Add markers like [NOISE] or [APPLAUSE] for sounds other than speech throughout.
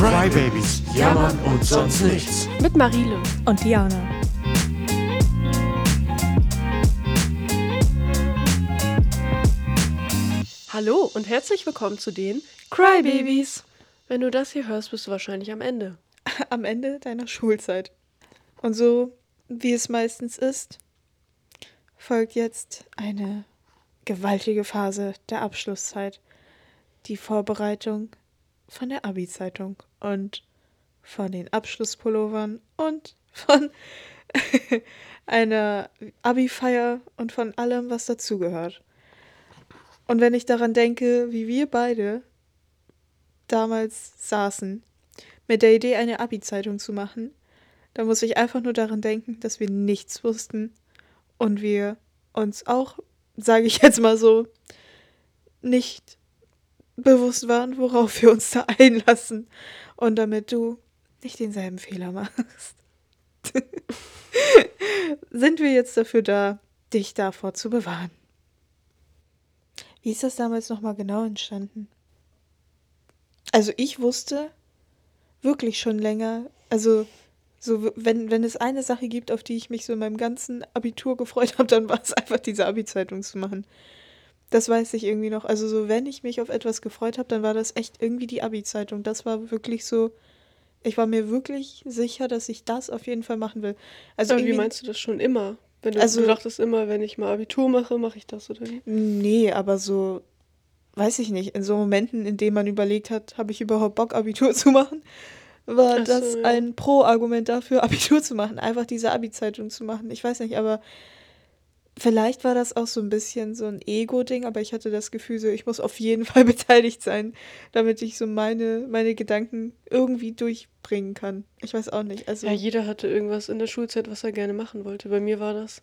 Crybabies, jammern und sonst nichts. Mit Marile. Und Diana. Hallo und herzlich willkommen zu den Crybabies. Wenn du das hier hörst, bist du wahrscheinlich am Ende. [LAUGHS] Am Ende deiner Schulzeit. Und so, wie es meistens ist, folgt jetzt eine gewaltige Phase der Abschlusszeit. Die Vorbereitung von der Abi-Zeitung und von den Abschlusspullovern und von [LAUGHS] einer Abi-Feier und von allem, was dazugehört. Und wenn ich daran denke, wie wir beide damals saßen, mit der Idee, eine Abi-Zeitung zu machen, dann muss ich einfach nur daran denken, dass wir nichts wussten und wir uns auch, sage ich jetzt mal so, nicht bewusst waren, worauf wir uns da einlassen. Und damit du nicht denselben Fehler machst, [LAUGHS] sind wir jetzt dafür da, dich davor zu bewahren. Wie ist das damals nochmal genau entstanden? Also ich wusste wirklich schon länger, also so, wenn, wenn es eine Sache gibt, auf die ich mich so in meinem ganzen Abitur gefreut habe, dann war es einfach diese Abi-Zeitung zu machen. Das weiß ich irgendwie noch. Also so, wenn ich mich auf etwas gefreut habe, dann war das echt irgendwie die Abi-Zeitung. Das war wirklich so, ich war mir wirklich sicher, dass ich das auf jeden Fall machen will. Also Aber wie meinst du das schon immer? Wenn du, also, du dachtest immer, wenn ich mal Abitur mache, mache ich das oder wie? Nee, aber so, weiß ich nicht, in so Momenten, in denen man überlegt hat, habe ich überhaupt Bock, Abitur [LAUGHS] zu machen, war so, das ja. ein Pro-Argument dafür, [LAUGHS] Abitur zu machen, einfach diese Abi-Zeitung zu machen. Ich weiß nicht, aber Vielleicht war das auch so ein bisschen so ein Ego-Ding, aber ich hatte das Gefühl, so, ich muss auf jeden [LAUGHS] Fall beteiligt sein, damit ich so meine, meine Gedanken irgendwie durchbringen kann. Ich weiß auch nicht. Also ja, jeder hatte irgendwas in der Schulzeit, was er gerne machen wollte. Bei mir war das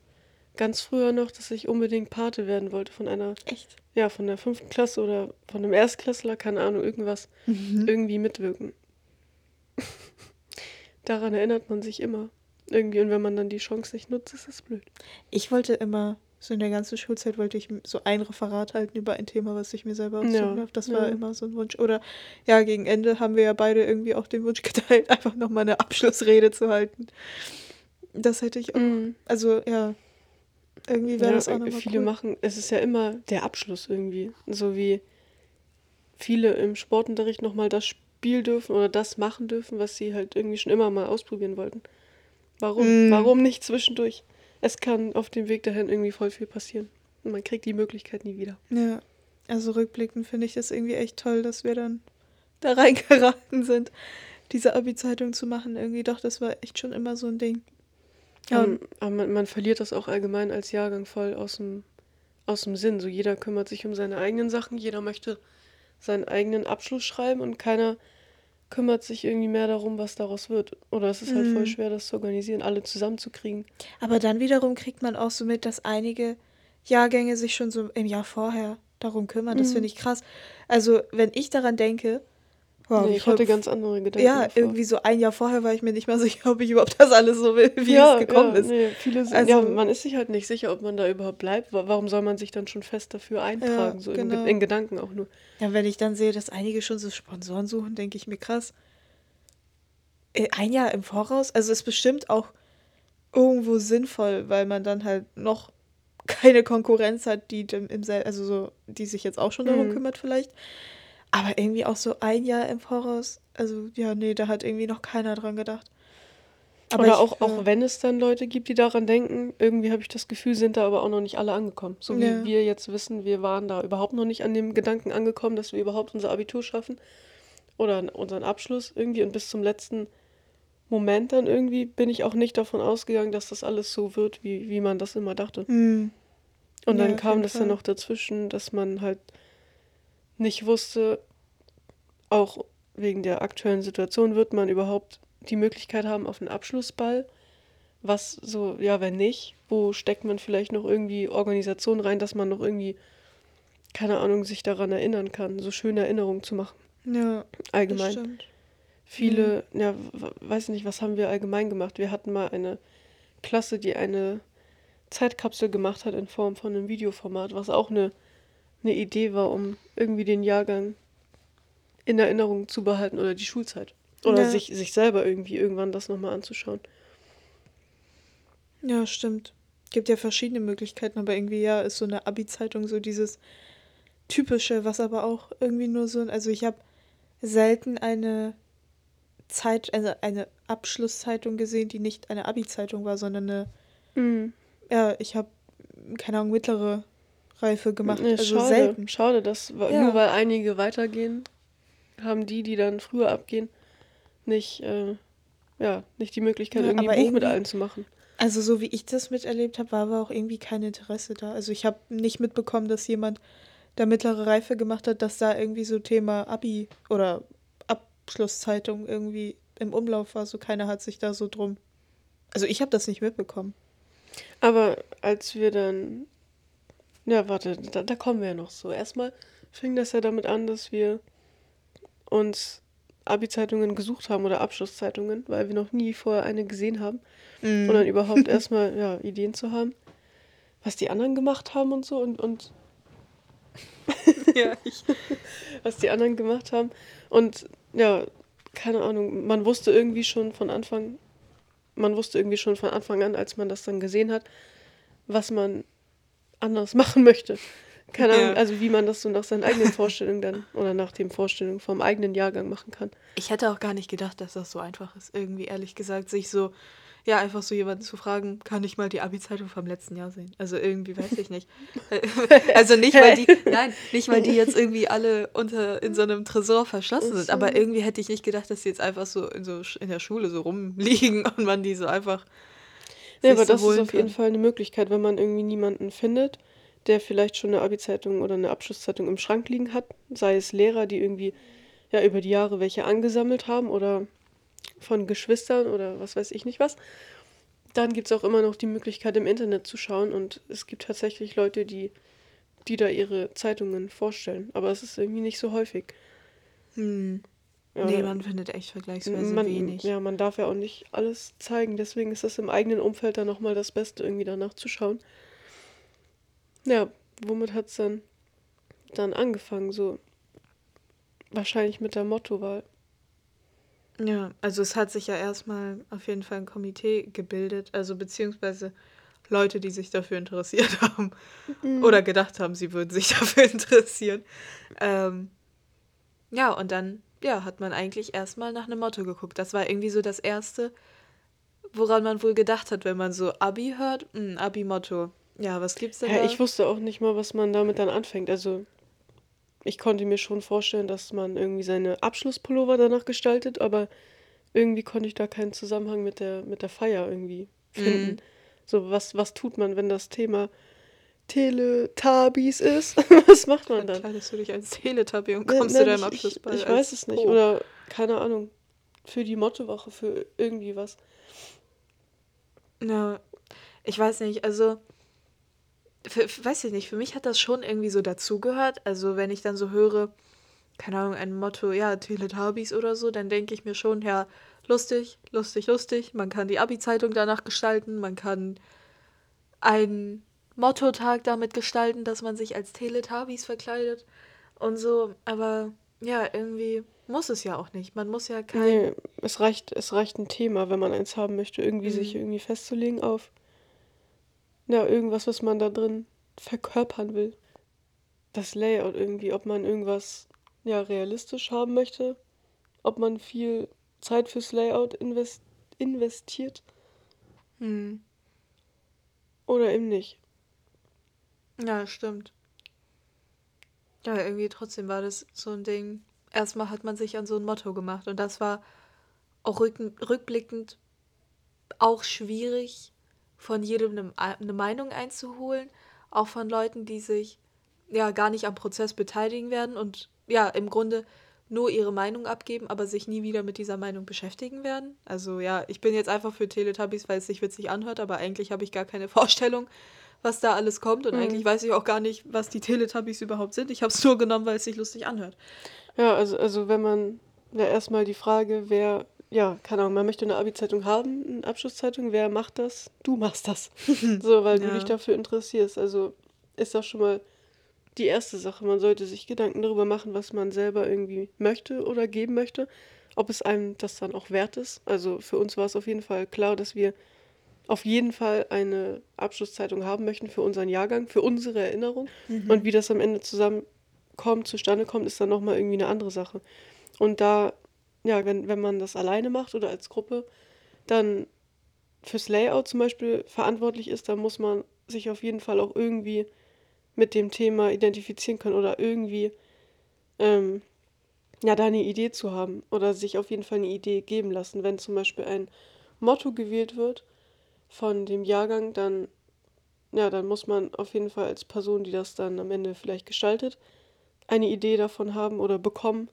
ganz früher noch, dass ich unbedingt Pate werden wollte von einer. Echt? Ja, von der fünften Klasse oder von einem Erstklässler, keine Ahnung, irgendwas. Mhm. Irgendwie mitwirken. [LAUGHS] Daran erinnert man sich immer. Irgendwie, und wenn man dann die Chance nicht nutzt, ist das blöd. Ich wollte immer, so in der ganzen Schulzeit wollte ich so ein Referat halten über ein Thema, was ich mir selber ausgesucht ja, habe. Das war immer so ein Wunsch. Oder ja, gegen Ende haben wir ja beide irgendwie auch den Wunsch geteilt, [LAUGHS] einfach nochmal eine Abschlussrede zu halten. Das hätte ich auch. Mhm. Also ja, irgendwie wäre ja, das auch nochmal Viele cool. machen, es ist ja immer der Abschluss irgendwie. So wie viele im Sportunterricht nochmal das Spiel dürfen oder das machen dürfen, was sie halt irgendwie schon immer mal ausprobieren wollten. Warum? Mm. Warum nicht zwischendurch? Es kann auf dem Weg dahin irgendwie voll viel passieren. Und man kriegt die Möglichkeit nie wieder. Ja, also rückblickend finde ich das irgendwie echt toll, dass wir dann da [LAUGHS] reingeraten sind, diese Abi-Zeitung zu machen. Irgendwie doch, das war echt schon immer so ein Ding. Ja. Um, aber man, man, verliert das auch allgemein als Jahrgang voll aus dem, aus dem Sinn. So jeder kümmert sich um seine eigenen Sachen, jeder möchte seinen eigenen Abschluss schreiben und keiner kümmert sich irgendwie mehr darum, was daraus wird. Oder es ist halt voll mhm. schwer, das zu organisieren, alle zusammenzukriegen. Aber dann wiederum kriegt man auch so mit, dass einige Jahrgänge sich schon so im Jahr vorher darum kümmern. Das mhm. finde ich krass. Also, wenn ich daran denke, Wow, nee, ich hatte ganz andere Gedanken. Ja, davor. irgendwie so ein Jahr vorher war ich mir nicht mal sicher, ob ich überhaupt das alles so will, wie ja, es gekommen ja, ist. Nee, viele sind, also, ja, man ist sich halt nicht sicher, ob man da überhaupt bleibt. Warum soll man sich dann schon fest dafür eintragen, ja, so genau. in, in, Gedanken auch nur? Ja, wenn ich dann sehe, dass einige schon so Sponsoren suchen, denke ich mir krass. Äh, ein Jahr im Voraus, also ist bestimmt auch irgendwo sinnvoll, weil man dann halt noch keine Konkurrenz hat, die im, also so, die sich jetzt auch schon darum mhm. kümmert vielleicht. Aber irgendwie auch so ein Jahr im Voraus. Also, ja, nee, da hat irgendwie noch keiner dran gedacht. Aber Oder ich, auch, auch wenn es dann Leute gibt, die daran denken, irgendwie habe ich das Gefühl, sind da aber auch noch nicht alle angekommen. So wie ja. wir jetzt wissen, wir waren da überhaupt noch nicht an dem Gedanken angekommen, dass wir überhaupt unser Abitur schaffen. Oder unseren Abschluss irgendwie. Und bis zum letzten Moment dann irgendwie bin ich auch nicht davon ausgegangen, dass das alles so wird, wie, wie man das immer dachte. Mhm. Und dann ja, kam das Fall. dann noch dazwischen, dass man halt nicht wusste, auch wegen der aktuellen Situation, wird man überhaupt die Möglichkeit haben auf einen Abschlussball? Was so, ja, wenn nicht, wo steckt man vielleicht noch irgendwie Organisation rein, dass man noch irgendwie, keine Ahnung, sich daran erinnern kann, so schöne Erinnerungen zu machen? Ja, allgemein. Das stimmt. Viele, mhm. ja, weiß nicht, was haben wir allgemein gemacht? Wir hatten mal eine Klasse, die eine Zeitkapsel gemacht hat in Form von einem Videoformat, was auch eine eine Idee war, um irgendwie den Jahrgang in Erinnerung zu behalten oder die Schulzeit. Oder ja. sich, sich selber irgendwie irgendwann das nochmal anzuschauen. Ja, stimmt. Gibt ja verschiedene Möglichkeiten, aber irgendwie ja ist so eine Abi-Zeitung so dieses typische, was aber auch irgendwie nur so, also ich habe selten eine Zeit, also eine Abschlusszeitung gesehen, die nicht eine Abi-Zeitung war, sondern eine, mhm. ja, ich habe, keine Ahnung, mittlere Reife gemacht. Nee, also schade, selten. Schade, dass ja. nur weil einige weitergehen, haben die, die dann früher abgehen, nicht, äh, ja, nicht die Möglichkeit, ja, irgendwie ein Buch mit allen zu machen. Also so wie ich das miterlebt habe, war aber auch irgendwie kein Interesse da. Also ich habe nicht mitbekommen, dass jemand, der mittlere Reife gemacht hat, dass da irgendwie so Thema Abi oder Abschlusszeitung irgendwie im Umlauf war. So keiner hat sich da so drum. Also ich habe das nicht mitbekommen. Aber als wir dann. Ja, warte, da, da kommen wir ja noch so. Erstmal fing das ja damit an, dass wir uns Abi-Zeitungen gesucht haben oder Abschlusszeitungen, weil wir noch nie vorher eine gesehen haben. Mm. Und dann überhaupt [LAUGHS] erstmal ja, Ideen zu haben, was die anderen gemacht haben und so und, und ja, [LAUGHS] ich. was die anderen gemacht haben. Und ja, keine Ahnung, man wusste irgendwie schon von Anfang, man wusste irgendwie schon von Anfang an, als man das dann gesehen hat, was man anders [LAUGHS] machen möchte. Keine Ahnung, ja. also wie man das so nach seinen eigenen Vorstellungen dann oder nach den Vorstellungen vom eigenen Jahrgang machen kann. Ich hätte auch gar nicht gedacht, dass das so einfach ist, irgendwie ehrlich gesagt, sich so ja, einfach so jemanden zu fragen, kann ich mal die Abi-Zeitung vom letzten Jahr sehen? Also irgendwie weiß ich nicht. [LAUGHS] also nicht, weil die, [LAUGHS] nein, nicht, weil die jetzt irgendwie alle unter in so einem Tresor verschlossen sind, aber irgendwie hätte ich nicht gedacht, dass sie jetzt einfach so in, so in der Schule so rumliegen und man die so einfach. Ja, aber so das ist auf jeden Fall eine Möglichkeit, wenn man irgendwie niemanden findet, der vielleicht schon eine Abi-Zeitung oder eine Abschlusszeitung im Schrank liegen hat, sei es Lehrer, die irgendwie ja über die Jahre welche angesammelt haben oder von Geschwistern oder was weiß ich nicht was. Dann gibt es auch immer noch die Möglichkeit, im Internet zu schauen und es gibt tatsächlich Leute, die, die da ihre Zeitungen vorstellen. Aber es ist irgendwie nicht so häufig. Hm. Ja, nee, man findet echt vergleichsweise man, wenig. Ja, man darf ja auch nicht alles zeigen. Deswegen ist das im eigenen Umfeld dann nochmal das Beste, irgendwie danach zu schauen. Ja, womit hat es dann, dann angefangen? So wahrscheinlich mit der Mottowahl. Ja, also es hat sich ja erstmal auf jeden Fall ein Komitee gebildet, also beziehungsweise Leute, die sich dafür interessiert [LAUGHS] haben mhm. oder gedacht haben, sie würden sich [LAUGHS] dafür interessieren. Ähm, ja, und dann ja, hat man eigentlich erstmal nach einem Motto geguckt. Das war irgendwie so das Erste, woran man wohl gedacht hat, wenn man so Abi hört. Hm, Abi-Motto. Ja, was gibt's denn ja, da? Ich wusste auch nicht mal, was man damit dann anfängt. Also ich konnte mir schon vorstellen, dass man irgendwie seine Abschlusspullover danach gestaltet, aber irgendwie konnte ich da keinen Zusammenhang mit der, mit der Feier irgendwie finden. Mhm. So, was, was tut man, wenn das Thema Teletubbies ist? [LAUGHS] was macht man dann? Kleidest du dich als Teletubby und kommst ja, zu deinem Abschlussball? Ich, ich weiß es nicht. Oh. Oder, keine Ahnung, für die Mottowoche, für irgendwie was. Ja, ich weiß nicht, also für, weiß ich nicht, für mich hat das schon irgendwie so dazugehört. Also wenn ich dann so höre, keine Ahnung, ein Motto, ja, Teletubbies oder so, dann denke ich mir schon, ja, lustig, lustig, lustig. Man kann die Abi-Zeitung danach gestalten, man kann einen Motto-Tag damit gestalten, dass man sich als Teletubbies verkleidet und so. Aber ja, irgendwie muss es ja auch nicht. Man muss ja kein. Nee, es reicht, es reicht ein Thema, wenn man eins haben möchte, irgendwie mhm. sich irgendwie festzulegen auf ja, irgendwas, was man da drin verkörpern will. Das Layout irgendwie, ob man irgendwas ja realistisch haben möchte, ob man viel Zeit fürs Layout invest investiert. Hm. Oder eben nicht. Ja, stimmt. Ja, irgendwie trotzdem war das so ein Ding. Erstmal hat man sich an so ein Motto gemacht und das war auch rückblickend auch schwierig, von jedem eine, Meinung einzuholen, auch von Leuten, die sich ja gar nicht am Prozess beteiligen werden und ja im Grunde nur ihre Meinung abgeben, aber sich nie wieder mit dieser Meinung beschäftigen werden. Also ja, ich bin jetzt einfach für Teletubbies, weil es sich witzig anhört, aber eigentlich habe ich gar keine [LAUGHS] Vorstellung, was da alles kommt und mhm. eigentlich weiß ich auch gar nicht, was die Teletubbies überhaupt sind. Ich habe es nur genommen, weil es sich lustig anhört. Ja, also, also wenn man ja erstmal die Frage, wer ja, keine Ahnung, man möchte eine Abi-Zeitung haben, eine Abschlusszeitung, wer macht das? Du machst das. [LAUGHS] so, weil ja. du dich dafür interessierst. Also ist das schon mal die erste Sache. Man sollte sich Gedanken darüber machen, was man selber irgendwie möchte oder geben möchte. ob es einem das dann auch wert ist. Also für uns war es auf jeden Fall klar, dass wir auf jeden Fall eine Abschlusszeitung haben möchten für unseren Jahrgang, für unsere Erinnerung. Mhm. Und wie das am Ende zusammenkommt, zustande kommt, ist dann nochmal irgendwie eine andere Sache. Und da, ja, wenn, wenn man das alleine macht oder als Gruppe, dann fürs Layout zum Beispiel verantwortlich ist, dann muss man sich auf jeden Fall auch irgendwie mit dem Thema identifizieren können oder irgendwie ähm, ja, da eine Idee zu haben oder sich auf jeden Fall eine Idee geben lassen. Wenn zum Beispiel ein Motto gewählt wird von dem Jahrgang, dann, ja, dann muss man auf jeden Fall als Person, die das dann am Ende vielleicht gestaltet, eine Idee davon haben oder bekommen,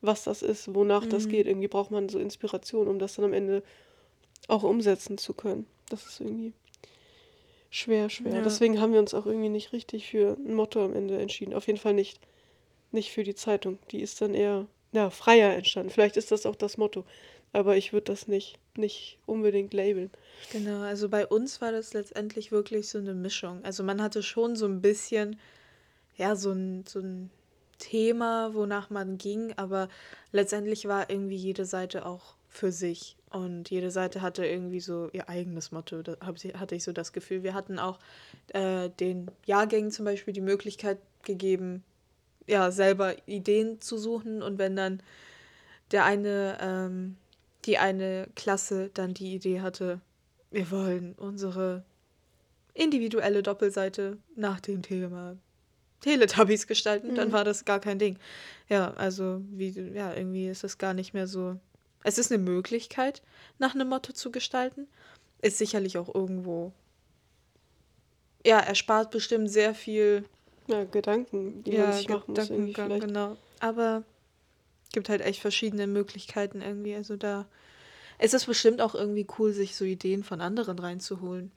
was das ist, wonach mhm. das geht. Irgendwie braucht man so Inspiration, um das dann am Ende auch umsetzen zu können. Das ist irgendwie schwer, schwer. Ja. Deswegen haben wir uns auch irgendwie nicht richtig für ein Motto am Ende entschieden. Auf jeden Fall nicht, nicht für die Zeitung. Die ist dann eher ja, freier entstanden. Vielleicht ist das auch das Motto. Aber ich würde das nicht, nicht unbedingt labeln. Genau, also bei uns war das letztendlich wirklich so eine Mischung. Also man hatte schon so ein bisschen, ja, so ein, so ein Thema, wonach man ging, aber letztendlich war irgendwie jede Seite auch für sich. Und jede Seite hatte irgendwie so ihr eigenes Motto. Da hatte ich so das Gefühl. Wir hatten auch äh, den Jahrgängen zum Beispiel die Möglichkeit gegeben, ja, selber Ideen zu suchen. Und wenn dann der eine, ähm, die eine Klasse dann die Idee hatte, wir wollen unsere individuelle Doppelseite nach dem Thema Teletubbies gestalten, mhm. dann war das gar kein Ding. Ja, also wie, ja, irgendwie ist das gar nicht mehr so es ist eine Möglichkeit, nach einem Motto zu gestalten. Ist sicherlich auch irgendwo. Ja, erspart bestimmt sehr viel. Ja, Gedanken, die ja, man sich machen muss. Irgendwie. Genau. Aber gibt halt echt verschiedene Möglichkeiten irgendwie. Also da ist es bestimmt auch irgendwie cool, sich so Ideen von anderen reinzuholen.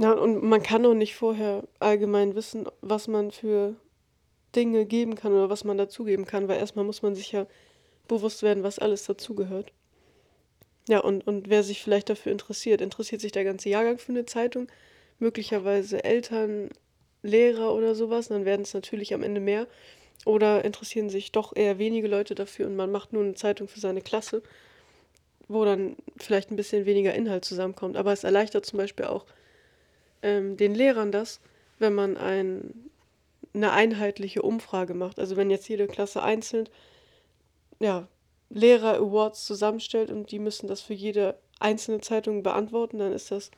Ja, und man kann auch nicht vorher allgemein wissen, was man für Dinge geben kann oder was man dazugeben kann, weil erstmal muss man sich ja bewusst werden, was alles dazugehört. Ja, und, und wer sich vielleicht dafür interessiert, interessiert sich der ganze Jahrgang für eine Zeitung, möglicherweise Eltern, Lehrer oder sowas, dann werden es natürlich am Ende mehr. Oder interessieren sich doch eher wenige Leute dafür und man macht nur eine Zeitung für seine Klasse, wo dann vielleicht ein bisschen weniger Inhalt zusammenkommt. Aber es erleichtert zum Beispiel auch ähm, den Lehrern das, wenn man ein, eine einheitliche Umfrage macht. Also wenn jetzt jede Klasse einzeln ja, Lehrer-Awards zusammenstellt und die müssen das für jede einzelne Zeitung beantworten, dann ist das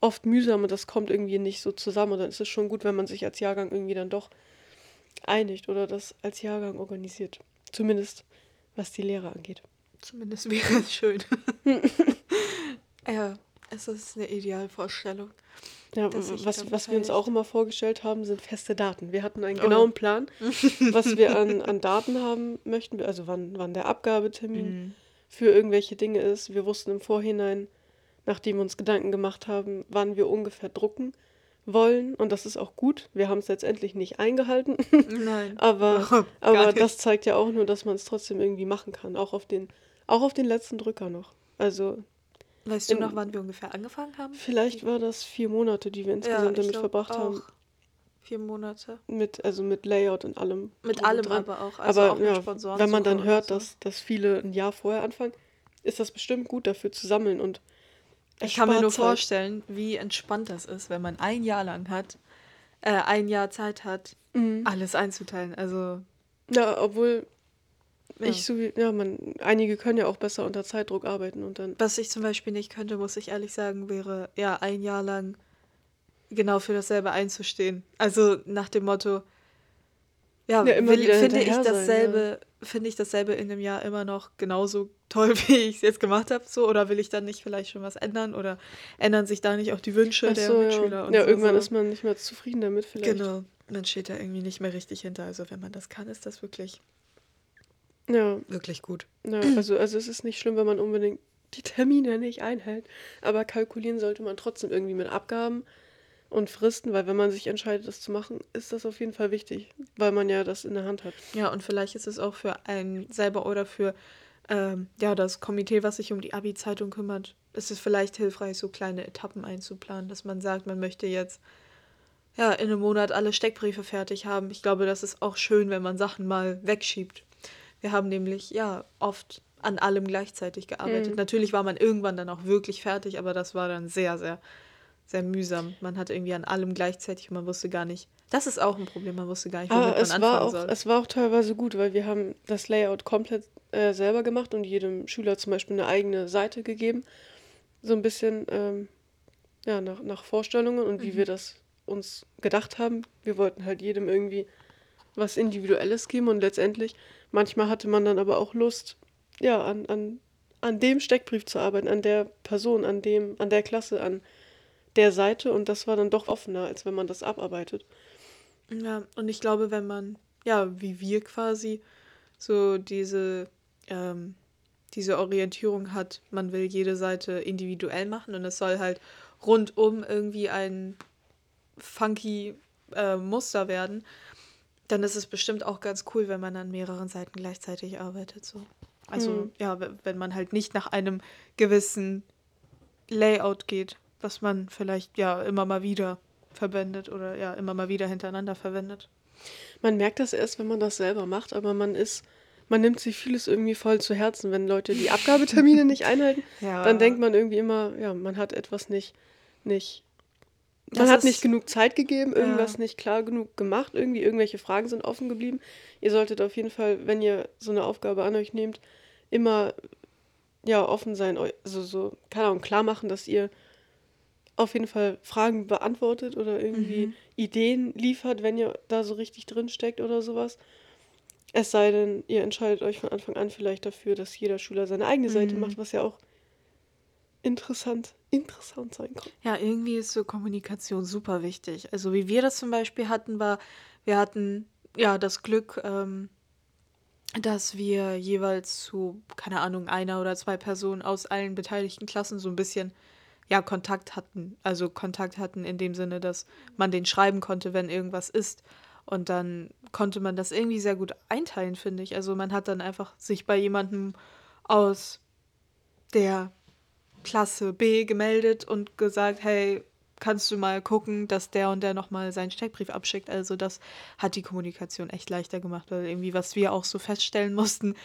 oft mühsam und das kommt irgendwie nicht so zusammen. Und dann ist es schon gut, wenn man sich als Jahrgang irgendwie dann doch einigt oder das als Jahrgang organisiert. Zumindest was die Lehrer angeht. Zumindest wäre es schön. [LAUGHS] ja, es ist eine Idealvorstellung. Ja, was, was wir uns auch immer vorgestellt haben, sind feste Daten. Wir hatten einen oh genauen oh. Plan, [LAUGHS] was wir an, an Daten haben möchten, also wann, wann der Abgabetermin mhm. für irgendwelche Dinge ist. Wir wussten im Vorhinein, nachdem wir uns Gedanken gemacht haben, wann wir ungefähr drucken wollen. Und das ist auch gut. Wir haben es letztendlich nicht eingehalten. Nein. [LAUGHS] aber [LAUGHS] oh, aber das zeigt ja auch nur, dass man es trotzdem irgendwie machen kann. Auch auf den, auch auf den letzten Drücker noch. Also Weißt du noch, wann wir ungefähr angefangen haben? Vielleicht war das vier Monate, die wir insgesamt ja, damit verbracht auch. haben. Vier Monate. Mit, also mit Layout und allem. Mit allem dran. aber auch. Also aber auch ja, Sponsoren wenn man dann hört, so. dass, dass viele ein Jahr vorher anfangen, ist das bestimmt gut dafür zu sammeln und ich kann mir nur Zeit. vorstellen, wie entspannt das ist, wenn man ein Jahr lang hat, äh, ein Jahr Zeit hat, mhm. alles einzuteilen. Also. Ja, obwohl ja. Ich so wie, ja, man, einige können ja auch besser unter Zeitdruck arbeiten und dann. Was ich zum Beispiel nicht könnte, muss ich ehrlich sagen, wäre ja ein Jahr lang genau für dasselbe einzustehen. Also nach dem Motto, ja, ja will, finde ich dasselbe, ja. finde ich dasselbe in einem Jahr immer noch genauso toll, [LAUGHS] wie ich es jetzt gemacht habe, so oder will ich dann nicht vielleicht schon was ändern oder ändern sich da nicht auch die Wünsche so, der Mitschüler ja. und Ja, so, irgendwann so. ist man nicht mehr zufrieden damit vielleicht. Genau, man steht da irgendwie nicht mehr richtig hinter. Also wenn man das kann, ist das wirklich ja. Wirklich gut. Ja, also, also es ist nicht schlimm, wenn man unbedingt die Termine nicht einhält. Aber kalkulieren sollte man trotzdem irgendwie mit Abgaben und Fristen, weil wenn man sich entscheidet, das zu machen, ist das auf jeden Fall wichtig, weil man ja das in der Hand hat. Ja, und vielleicht ist es auch für einen selber oder für ähm, ja, das Komitee, was sich um die Abi-Zeitung kümmert, ist es vielleicht hilfreich, so kleine Etappen einzuplanen, dass man sagt, man möchte jetzt ja, in einem Monat alle Steckbriefe fertig haben. Ich glaube, das ist auch schön, wenn man Sachen mal wegschiebt Wir haben nämlich ja oft an allem gleichzeitig gearbeitet. Mhm. Natürlich war man irgendwann dann auch wirklich fertig, aber das war dann sehr, sehr, sehr mühsam. Man hatte irgendwie an allem gleichzeitig und man wusste gar nicht. Das ist auch ein Problem, man wusste gar nicht, womit aber man anfangen auch, soll. Es war auch teilweise gut, weil wir haben das Layout komplett äh, selber gemacht und jedem Schüler zum Beispiel eine eigene Seite gegeben. So ein bisschen ähm, ja, nach, nach Vorstellungen und wie mhm. wir das uns gedacht haben. Wir wollten halt jedem irgendwie was Individuelles geben und letztendlich, manchmal hatte man dann aber auch Lust, ja, an, an, an dem Steckbrief zu arbeiten, an der Person, an dem, an der Klasse, an der Seite und das war dann doch offener, als wenn man das abarbeitet. Ja, und ich glaube, wenn man, ja, wie wir quasi, so diese, ähm, diese Orientierung hat, man will jede Seite individuell machen und es soll halt rundum irgendwie ein funky äh, Muster werden, dann ist es bestimmt auch ganz cool, wenn man an mehreren Seiten gleichzeitig arbeitet. So. Also mhm. ja, wenn man halt nicht nach einem gewissen Layout geht, was man vielleicht ja immer mal wieder verwendet oder ja immer mal wieder hintereinander verwendet. Man merkt das erst, wenn man das selber macht, aber man ist, man nimmt sich vieles irgendwie voll zu Herzen. Wenn Leute die Abgabetermine nicht einhalten, [LAUGHS] ja. dann denkt man irgendwie immer, ja, man hat etwas nicht, nicht man hat nicht genug Zeit gegeben, irgendwas ja. nicht klar genug gemacht, irgendwie irgendwelche Fragen sind offen geblieben. Ihr solltet auf jeden Fall, wenn ihr so eine Aufgabe an euch nehmt, immer ja offen sein, also so, keine Ahnung, klar machen, dass ihr auf jeden Fall Fragen beantwortet oder irgendwie mhm. Ideen liefert, wenn ihr da so richtig drin steckt oder sowas. Es sei denn, ihr entscheidet euch von Anfang an vielleicht dafür, dass jeder Schüler seine eigene Seite mhm. macht, was ja auch interessant, interessant sein kann. Ja, irgendwie ist so Kommunikation super wichtig. Also wie wir das zum Beispiel hatten, war, wir hatten ja das Glück, ähm, dass wir jeweils zu, keine Ahnung, einer oder zwei Personen aus allen beteiligten Klassen so ein bisschen ja, Kontakt hatten. Also Kontakt hatten in dem Sinne, dass man den schreiben konnte, wenn irgendwas ist. Und dann konnte man das irgendwie sehr gut einteilen, finde ich. Also man hat dann einfach sich bei jemandem aus der Klasse B gemeldet und gesagt, hey, kannst du mal gucken, dass der und der nochmal seinen Steckbrief abschickt. Also das hat die Kommunikation echt leichter gemacht, weil irgendwie, was wir auch so feststellen mussten,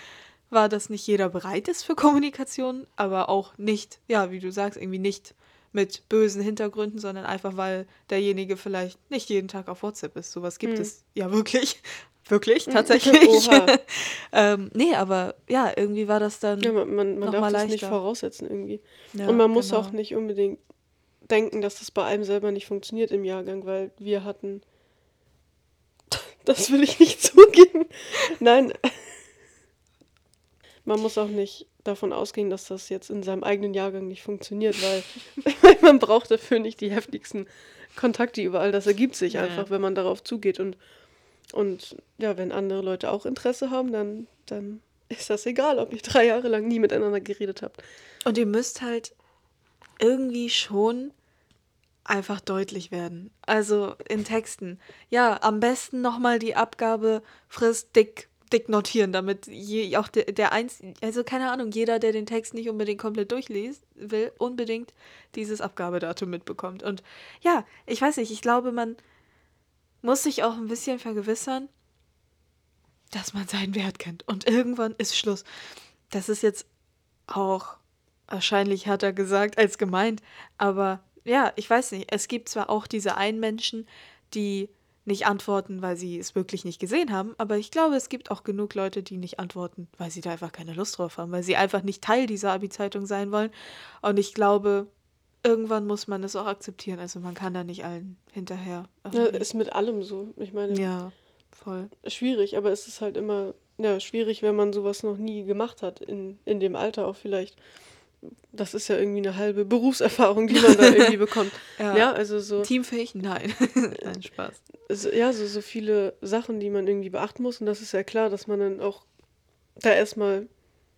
war, dass nicht jeder bereit ist für Kommunikation, aber auch nicht, ja, wie du sagst, irgendwie nicht mit bösen Hintergründen, sondern einfach, weil derjenige vielleicht nicht jeden Tag auf WhatsApp ist. Sowas gibt hm. es ja wirklich. Wirklich, tatsächlich. [LAUGHS] ähm, nee, aber ja, irgendwie war das dann. Ja, man, man, man darf das nicht voraussetzen irgendwie. Ja, Und man muss genau. auch nicht unbedingt denken, dass das bei einem selber nicht funktioniert im Jahrgang, weil wir hatten. [LAUGHS] Das will ich nicht [LAUGHS] zugeben. Nein. Man muss auch nicht davon ausgehen, dass das jetzt in seinem eigenen Jahrgang nicht funktioniert, weil man braucht dafür nicht die heftigsten Kontakte überall. Das ergibt sich ja. einfach, wenn man darauf zugeht. Und und ja, wenn andere Leute auch Interesse haben, dann, dann ist das egal, ob ihr drei Jahre lang nie miteinander geredet habt. Und ihr müsst halt irgendwie schon einfach deutlich werden. Also in Texten. Ja, am besten nochmal die Abgabefrist dick, dick notieren, damit je, auch der, der eins, also keine Ahnung, jeder, der den Text nicht unbedingt komplett durchliest, will unbedingt dieses Abgabedatum mitbekommt. Und ja, ich weiß nicht, ich glaube, man muss sich auch ein bisschen vergewissern, dass man seinen Wert kennt. Und irgendwann ist Schluss. Das ist jetzt auch wahrscheinlich härter gesagt als gemeint, aber ja, ich weiß nicht. Es gibt zwar auch diese einen Menschen, die nicht antworten, weil sie es wirklich nicht gesehen haben, aber ich glaube, es gibt auch genug Leute, die nicht antworten, weil sie da einfach keine Lust drauf haben, weil sie einfach nicht Teil dieser Abi-Zeitung sein wollen. Und ich glaube, irgendwann muss man es auch akzeptieren. Also man kann da nicht allen hinterher. Ja, ist mit allem so. Ich meine. Ja, voll. Schwierig, aber es ist halt immer ja, schwierig, wenn man sowas noch nie gemacht hat, in, in dem Alter auch vielleicht. Das ist ja irgendwie eine halbe Berufserfahrung, die man da [LAUGHS] irgendwie bekommt. ja. ja, also so. Teamfähig? Nein. [LAUGHS] Nein, Spaß. So, ja, so, so viele Sachen, die man irgendwie beachten muss. Und das ist ja klar, dass man dann auch da erstmal,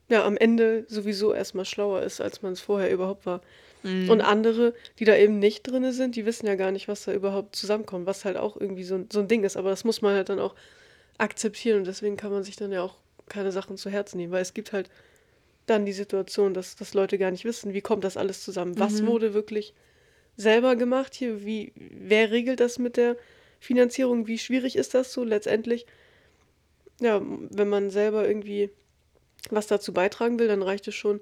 ja, am Ende sowieso erstmal schlauer ist, als man es vorher überhaupt war. Mhm. Und andere, die da eben nicht drin sind, die wissen ja gar nicht, was da überhaupt zusammenkommt, was halt auch irgendwie so, so ein Ding ist. Aber das muss man halt dann auch akzeptieren und deswegen kann man sich dann ja auch keine Sachen zu Herzen nehmen, weil es gibt halt dann die Situation, dass, dass Leute gar nicht wissen, wie kommt das alles zusammen, was mhm. wurde wirklich selber gemacht hier, wie, wer regelt das mit der Finanzierung, wie schwierig ist das so letztendlich? ja, wenn man selber irgendwie was dazu beitragen will, dann reicht es schon,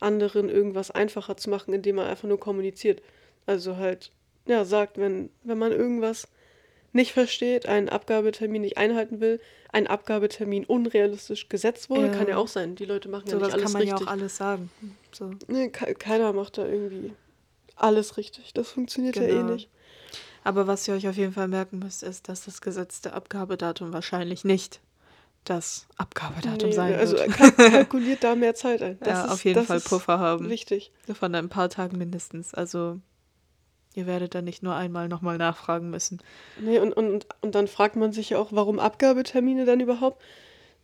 anderen irgendwas einfacher zu machen, indem man einfach nur kommuniziert. Also halt, ja, sagt, wenn, wenn man irgendwas nicht versteht, einen Abgabetermin nicht einhalten will, ein Abgabetermin unrealistisch gesetzt wurde, ja. kann ja auch sein. Die Leute machen so ja nicht alles richtig. kann man ja auch alles sagen. So. Nee, keiner macht da irgendwie alles richtig. Das funktioniert genau. ja eh genau. nicht. Aber was ihr euch auf jeden Fall merken müsst, ist, dass das gesetzte Abgabedatum wahrscheinlich nicht das Abgabedatum nee, sein also wird. Also [LAUGHS] kalkuliert da mehr Zeit ein. Das ja, ist, auf jeden Fall Puffer haben. Wichtig. Von ein paar Tagen mindestens. Also ihr werdet dann nicht nur einmal nochmal nachfragen müssen. Nee, und, und, und dann fragt man sich ja auch, warum Abgabetermine dann überhaupt?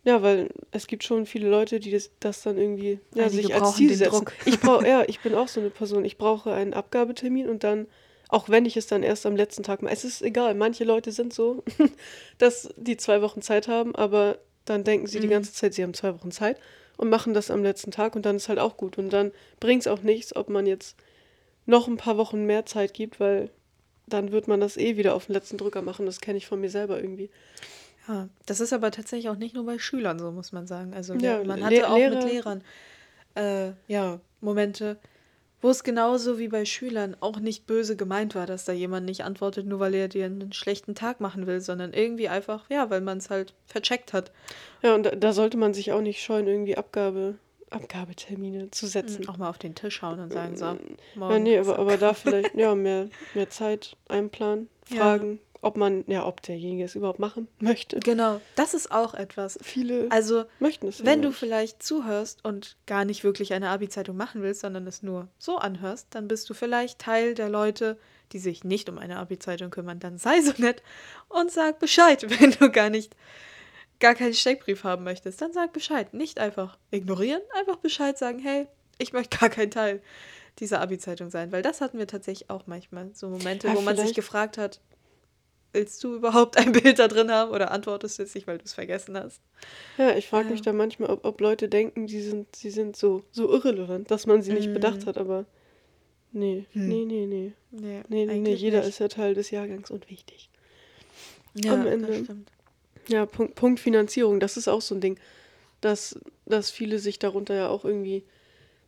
Ja, weil es gibt schon viele Leute, die das, das dann irgendwie ja, sich als Ziel setzen. Druck. Ich brauche, [LAUGHS] ja, ich bin auch so eine Person. Ich brauche einen Abgabetermin und dann, auch wenn ich es dann erst am letzten Tag mache, es ist egal. Manche Leute sind so, [LAUGHS] dass die zwei Wochen Zeit haben, aber dann denken sie mhm. die ganze Zeit, sie haben zwei Wochen Zeit und machen das am letzten Tag und dann ist halt auch gut. Und dann bringt es auch nichts, ob man jetzt noch ein paar Wochen mehr Zeit gibt, weil dann wird man das eh wieder auf den letzten Drücker machen. Das kenne ich von mir selber irgendwie. Ja, das ist aber tatsächlich auch nicht nur bei Schülern so, muss man sagen. Also ja, man hatte Le auch Lehrer. mit Lehrern äh, ja, Momente, wo es genauso wie bei Schülern auch nicht böse gemeint war, dass da jemand nicht antwortet, nur weil er dir einen schlechten Tag machen will, sondern irgendwie einfach, ja, weil man es halt vercheckt hat. Ja, und da, da, sollte man sich auch nicht scheuen, irgendwie Abgabe, Abgabetermine zu setzen. Auch mal auf den Tisch hauen und sagen, so, morgen. Ja, nee, aber, aber da vielleicht, ja, [LAUGHS] mehr, mehr Zeit einplanen, fragen, ob man, ja, ob derjenige es überhaupt machen möchte. Genau, das ist auch etwas. Viele also, möchten es. Wenn du vielleicht zuhörst und gar nicht wirklich eine Abi-Zeitung machen willst, sondern es nur so anhörst, dann bist du vielleicht Teil der Leute, die sich nicht um eine Abi-Zeitung kümmern. Dann sei so nett und sag Bescheid, [LAUGHS] wenn du gar nicht, gar keinen Steckbrief haben möchtest. Dann sag Bescheid. Nicht einfach ignorieren, einfach Bescheid sagen, hey, ich möchte gar kein Teil dieser Abi-Zeitung sein. Weil das hatten wir tatsächlich auch manchmal. So Momente, ja, wo man sich gefragt hat, willst du überhaupt ein [LAUGHS] Bild da drin haben oder antwortest du jetzt nicht, weil du es vergessen hast? Ja, ich frage ja. mich da manchmal, ob, ob Leute denken, die sind, sie sind so, so irrelevant, dass man sie nicht mm. bedacht hat, aber nee, hm. nee, nee, nee. Nee, nee, nee, nee jeder nicht. ist ja Teil des Jahrgangs und wichtig. Ja, Am Ende. Das stimmt. Ja, Punkt, Punkt Finanzierung, das ist auch so ein Ding, dass, dass viele sich darunter ja auch irgendwie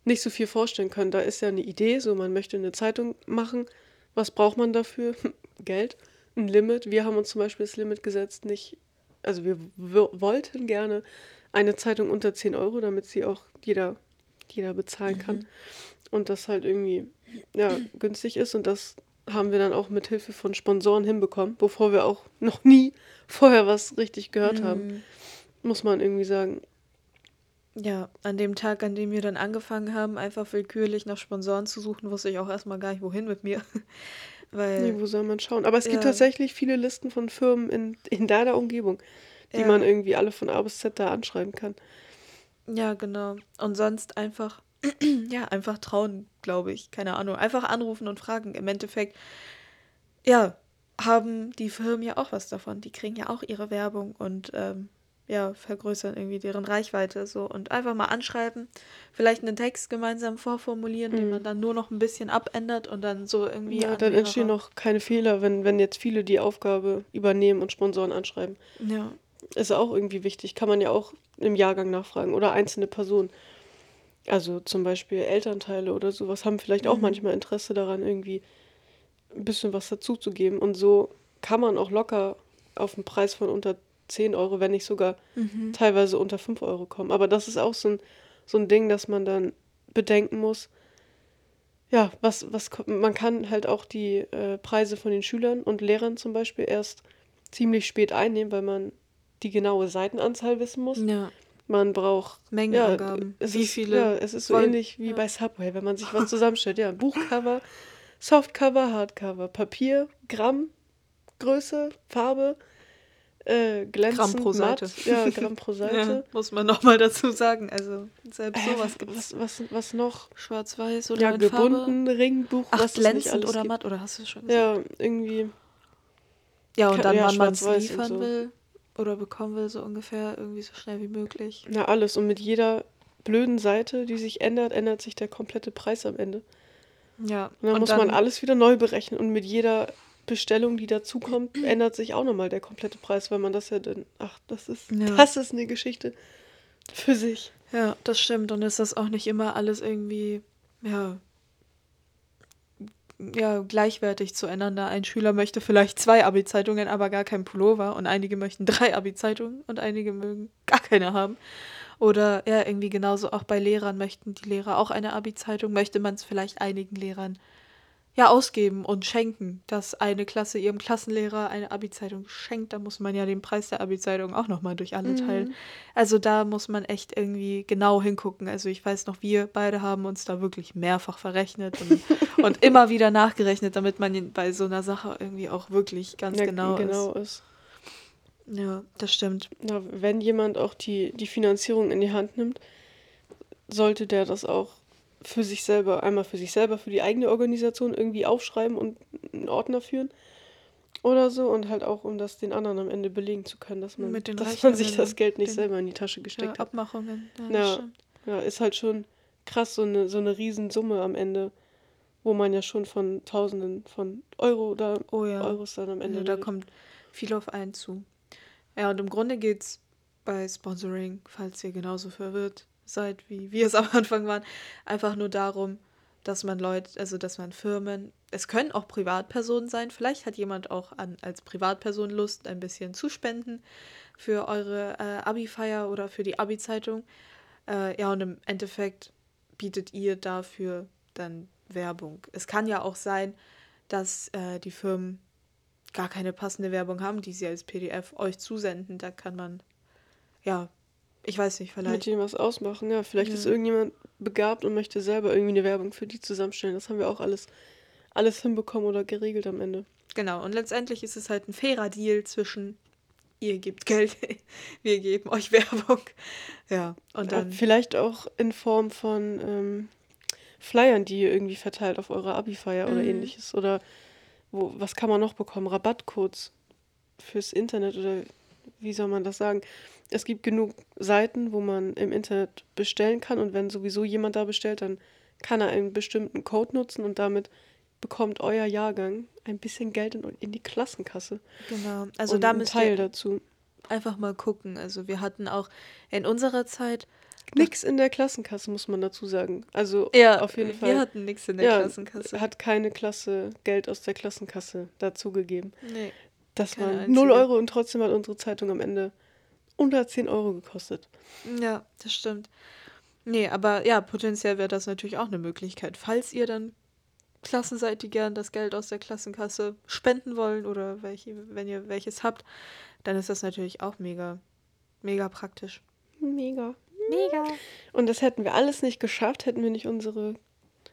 nicht so viel vorstellen können. Da ist ja eine Idee, so man möchte eine Zeitung machen. Was braucht man dafür? [LAUGHS] Geld ein Limit. Wir haben uns zum Beispiel das Limit gesetzt, nicht, also wir wollten gerne eine Zeitung unter 10 Euro, damit sie auch jeder, jeder bezahlen kann. Mhm. Und das halt irgendwie ja, günstig ist. Und das haben wir dann auch mit Hilfe von Sponsoren hinbekommen, bevor wir auch noch nie vorher was richtig gehört mhm. haben. Muss man irgendwie sagen. Ja, an dem Tag, an dem wir dann angefangen haben, einfach willkürlich nach Sponsoren zu suchen, wusste ich auch erstmal gar nicht, wohin mit mir. Weil, nee, wo soll man schauen? Aber es gibt tatsächlich viele Listen von Firmen in, in deiner Umgebung, die ja. man irgendwie alle von A bis Z da anschreiben kann. Ja, genau. Und sonst einfach, [CLEARS THROAT] ja, einfach trauen, glaube ich. Keine Ahnung. Einfach anrufen und fragen. Im Endeffekt, ja, haben die Firmen ja auch was davon. Die kriegen ja auch ihre Werbung und ähm, ja, vergrößern irgendwie deren Reichweite so und einfach mal anschreiben, vielleicht einen Text gemeinsam vorformulieren, mhm. den man dann nur noch ein bisschen abändert und dann so irgendwie. Ja, dann entstehen noch keine Fehler, wenn, wenn jetzt viele die Aufgabe übernehmen und Sponsoren anschreiben. Ja. Ist auch irgendwie wichtig, kann man ja auch im Jahrgang nachfragen oder einzelne Personen. Also zum Beispiel Elternteile oder sowas haben vielleicht auch mhm. manchmal Interesse daran, irgendwie ein bisschen was dazuzugeben. Und so kann man auch locker auf einen Preis von unter 10 Euro, wenn nicht sogar mhm. teilweise unter 5 Euro kommen. Aber das ist auch so ein, so ein Ding, dass man dann bedenken muss. Ja, was, was man kann halt auch die äh, Preise von den Schülern und Lehrern zum Beispiel erst ziemlich spät einnehmen, weil man die genaue Seitenanzahl wissen muss. Ja. Man braucht Mengenangaben. Ja, Wie ist, viele? Ja, es ist so voll, ähnlich wie ja. bei Subway, wenn man sich [LAUGHS] was zusammenstellt. Ja, Buchcover, Softcover, Hardcover, Papier, Gramm, Größe, Farbe äh, glänzend Gramm pro Seite. Matt. Ja, Gramm pro [LAUGHS] Seite. Ja, muss man nochmal dazu sagen. Also selbst äh, sowas gibt. Was, was, was noch? Schwarz-Weiß oder Ja, gebunden, Farbe? Ringbuch, Ach, was glänzend oder gibt. matt, oder hast du schon gesagt? Ja, irgendwie. Ja, und dann, ja, wann man es liefern so. will oder bekommen will, so ungefähr, irgendwie so schnell wie möglich. Ja, alles. Und mit jeder blöden Seite, die sich ändert, ändert sich der komplette Preis am Ende. Ja. Und dann und muss dann man alles wieder neu berechnen und mit jeder Bestellung, die dazukommt, [CLEARS THROAT] ändert sich auch nochmal der komplette Preis, weil man das ja dann, ach, das ist, ja. das ist eine Geschichte für sich. Ja, das stimmt. Und ist das auch nicht immer alles irgendwie, ja, ja, gleichwertig zueinander. Ein Schüler möchte vielleicht zwei Abi-Zeitungen, aber gar kein Pullover. Und einige möchten drei Abi-Zeitungen und einige mögen gar keine haben. Oder ja, irgendwie genauso auch bei Lehrern möchten die Lehrer auch eine Abi-Zeitung, möchte man es vielleicht einigen Lehrern ja ausgeben und schenken, dass eine Klasse ihrem Klassenlehrer eine Abi-Zeitung schenkt, da muss man ja den Preis der Abi-Zeitung auch nochmal durch alle teilen. Mhm. Also da muss man echt irgendwie genau hingucken. Also ich weiß noch, wir beide haben uns da wirklich mehrfach verrechnet und, [LAUGHS] und immer wieder nachgerechnet, damit man bei so einer Sache irgendwie auch wirklich ganz ja, genau, genau ist. ist. Ja, das stimmt. Ja, wenn jemand auch die, die Finanzierung in die Hand nimmt, sollte der das auch für sich selber, einmal für sich selber, für die eigene Organisation irgendwie aufschreiben und einen Ordner führen oder so und halt auch, um das den anderen am Ende belegen zu können, dass man, dass man sich das Geld nicht selber in die Tasche gesteckt ja, hat. Abmachungen. Ja, ja, ja, ist halt schon krass, so eine, so eine Riesensumme am Ende, wo man ja schon von Tausenden von Euro da, oh ja. Euros dann am Ende. Ja, da kommt viel auf einen zu. Ja, und im Grunde geht es bei Sponsoring, falls ihr genauso verwirrt seid, wie wir es [LAUGHS] am Anfang waren, einfach nur darum, dass man Leute, also dass man Firmen, es können auch Privatpersonen sein, vielleicht hat jemand auch an, als Privatperson Lust, ein bisschen zu spenden für eure äh, Abi-Feier oder für die Abi-Zeitung. Äh, ja, und im Endeffekt bietet ihr dafür dann Werbung. Es kann ja auch sein, dass äh, die Firmen gar keine passende Werbung haben, die sie als PDF euch zusenden. Da kann man ja ich weiß nicht, vielleicht. Mit denen was ausmachen, ja. Vielleicht ja. ist irgendjemand begabt und möchte selber irgendwie eine Werbung für die zusammenstellen. Das haben wir auch alles, alles hinbekommen oder geregelt am Ende. Genau, und letztendlich ist es halt ein fairer Deal zwischen ihr gebt Geld, [LAUGHS] wir geben euch Werbung. Ja, und dann. Ja, vielleicht auch in Form von ähm, Flyern, die ihr irgendwie verteilt auf eurer Abi-Feier mhm. oder ähnliches. Oder wo, was kann man noch bekommen? Rabattcodes fürs Internet oder wie soll man das sagen? Es gibt genug Seiten, wo man im Internet bestellen kann und wenn sowieso jemand da bestellt, dann kann er einen bestimmten Code nutzen und damit bekommt euer Jahrgang ein bisschen Geld in, in die Klassenkasse. Genau, also und da müsst Teil dazu. Einfach mal gucken. Also wir hatten auch in unserer Zeit Nix in der Klassenkasse, muss man dazu sagen. Also ja, auf jeden Fall. Wir hatten nichts in der ja, Klassenkasse. Hat keine Klasse Geld aus der Klassenkasse dazugegeben. Nee. Das waren 0 Euro und trotzdem hat unsere Zeitung am Ende unter 10 Euro gekostet. Ja, das stimmt. Nee, aber ja, potenziell wäre das natürlich auch eine Möglichkeit. Falls ihr dann Klassen seid, die gern das Geld aus der Klassenkasse spenden wollen oder welche, wenn ihr welches habt, dann ist das natürlich auch mega, mega praktisch. Mega. Mega. Und das hätten wir alles nicht geschafft, hätten wir nicht unsere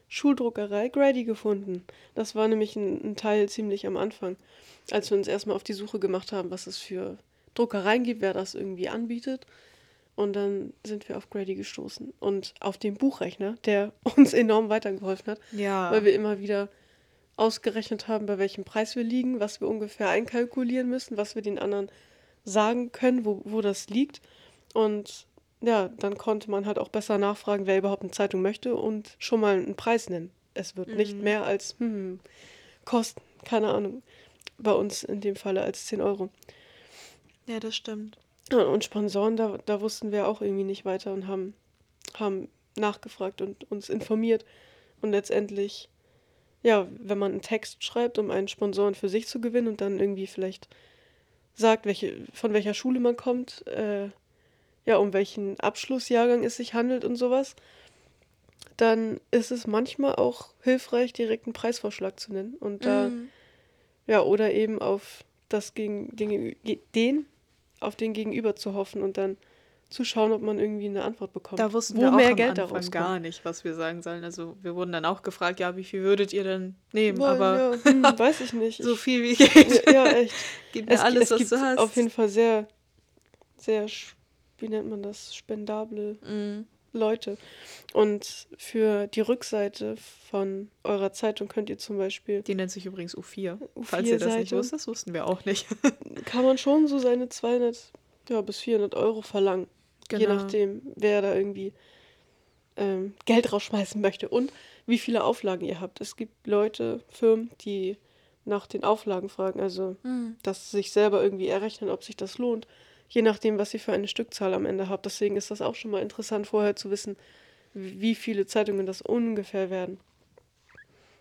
Schuldruckerei Grady gefunden. Das war nämlich ein, ein Teil ziemlich am Anfang, als wir uns erstmal auf die Suche gemacht haben, was es für Druckereien gibt, wer das irgendwie anbietet. Und dann sind wir auf Grady gestoßen und auf den Buchrechner, der [LAUGHS] uns enorm weitergeholfen hat. Ja. Weil wir immer wieder ausgerechnet haben, bei welchem Preis wir liegen, was wir ungefähr einkalkulieren müssen, was wir den anderen sagen können, wo, wo das liegt. Und ja, dann konnte man halt auch besser nachfragen, wer überhaupt eine Zeitung möchte und schon mal einen Preis nennen. Es wird mhm. nicht mehr als hm, kosten, keine Ahnung, bei uns in dem Falle als 10 Euro. Ja, das stimmt. Und Sponsoren, da, da wussten wir auch irgendwie nicht weiter und haben, haben nachgefragt und uns informiert. Und letztendlich, ja, wenn man einen Text schreibt, um einen Sponsoren für sich zu gewinnen und dann irgendwie vielleicht sagt, welche, von welcher Schule man kommt, äh, ja, um welchen Abschlussjahrgang es sich handelt und sowas, dann ist es manchmal auch hilfreich, direkt einen Preisvorschlag zu nennen. Und da, mhm. ja, oder eben auf das gegen, gegen den auf den Gegenüber zu hoffen und dann zu schauen, ob man irgendwie eine Antwort bekommt. Da wussten wo wir mehr auch Geld am Anfang gar nicht, was wir sagen sollen. Also wir wurden dann auch gefragt, ja, wie viel würdet ihr denn nehmen? Boah, Aber ja, [LAUGHS] hm, weiß ich nicht. so viel wie geht. Ja, [LAUGHS] ja echt. Gib mir es, alles, es was gibt du hast. Auf jeden Fall sehr, sehr, wie nennt man das, spendable mm. Leute. Und für die Rückseite von eurer Zeitung könnt ihr zum Beispiel. Die nennt sich übrigens U4. U4 falls ihr das Seite, nicht wusst, das wussten wir auch nicht. [LAUGHS] kann man schon so seine 200 ja, bis 400 Euro verlangen. Genau. Je nachdem, wer da irgendwie ähm, Geld rausschmeißen möchte und wie viele Auflagen ihr habt. Es gibt Leute, Firmen, die nach den Auflagen fragen. Also, mhm. dass sie sich selber irgendwie errechnen, ob sich das lohnt. Je nachdem, was ihr für eine Stückzahl am Ende habt. Deswegen ist das auch schon mal interessant, vorher zu wissen, wie viele Zeitungen das ungefähr werden.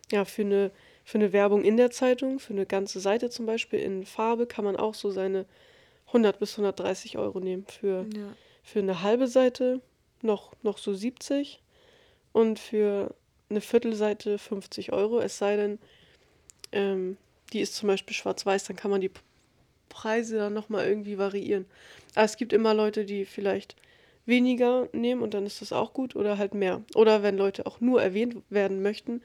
Ja, für eine, für eine Werbung in der Zeitung, für eine ganze Seite zum Beispiel in Farbe, kann man auch so seine 100 bis 130 Euro nehmen. Für, ja. für eine halbe Seite noch, noch so 70 und für eine Viertelseite 50 Euro. Es sei denn, ähm, die ist zum Beispiel schwarz-weiß, dann kann man die Preise dann nochmal irgendwie variieren. Aber es gibt immer Leute, die vielleicht weniger nehmen und dann ist das auch gut oder halt mehr. Oder wenn Leute auch nur erwähnt werden möchten,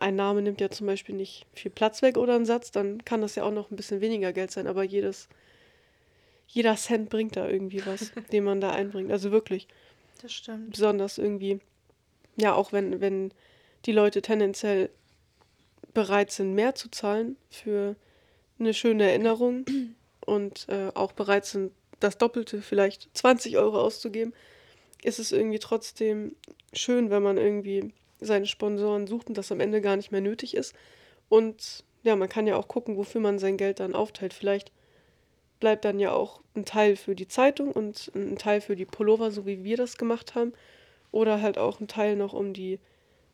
ein Name nimmt ja zum Beispiel nicht viel Platz weg oder ein Satz, dann kann das ja auch noch ein bisschen weniger Geld sein, aber jedes, jeder Cent bringt da irgendwie was, [LAUGHS] den man da einbringt. Also wirklich. Das stimmt. Besonders irgendwie, ja, auch wenn, wenn die Leute tendenziell bereit sind, mehr zu zahlen für eine schöne Erinnerung und äh, auch bereit sind, das Doppelte, vielleicht 20 Euro auszugeben, ist es irgendwie trotzdem schön, wenn man irgendwie seine Sponsoren sucht und das am Ende gar nicht mehr nötig ist. Und ja, man kann ja auch gucken, wofür man sein Geld dann aufteilt. Vielleicht bleibt dann ja auch ein Teil für die Zeitung und ein Teil für die Pullover, so wie wir das gemacht haben. Oder halt auch ein Teil noch, um die,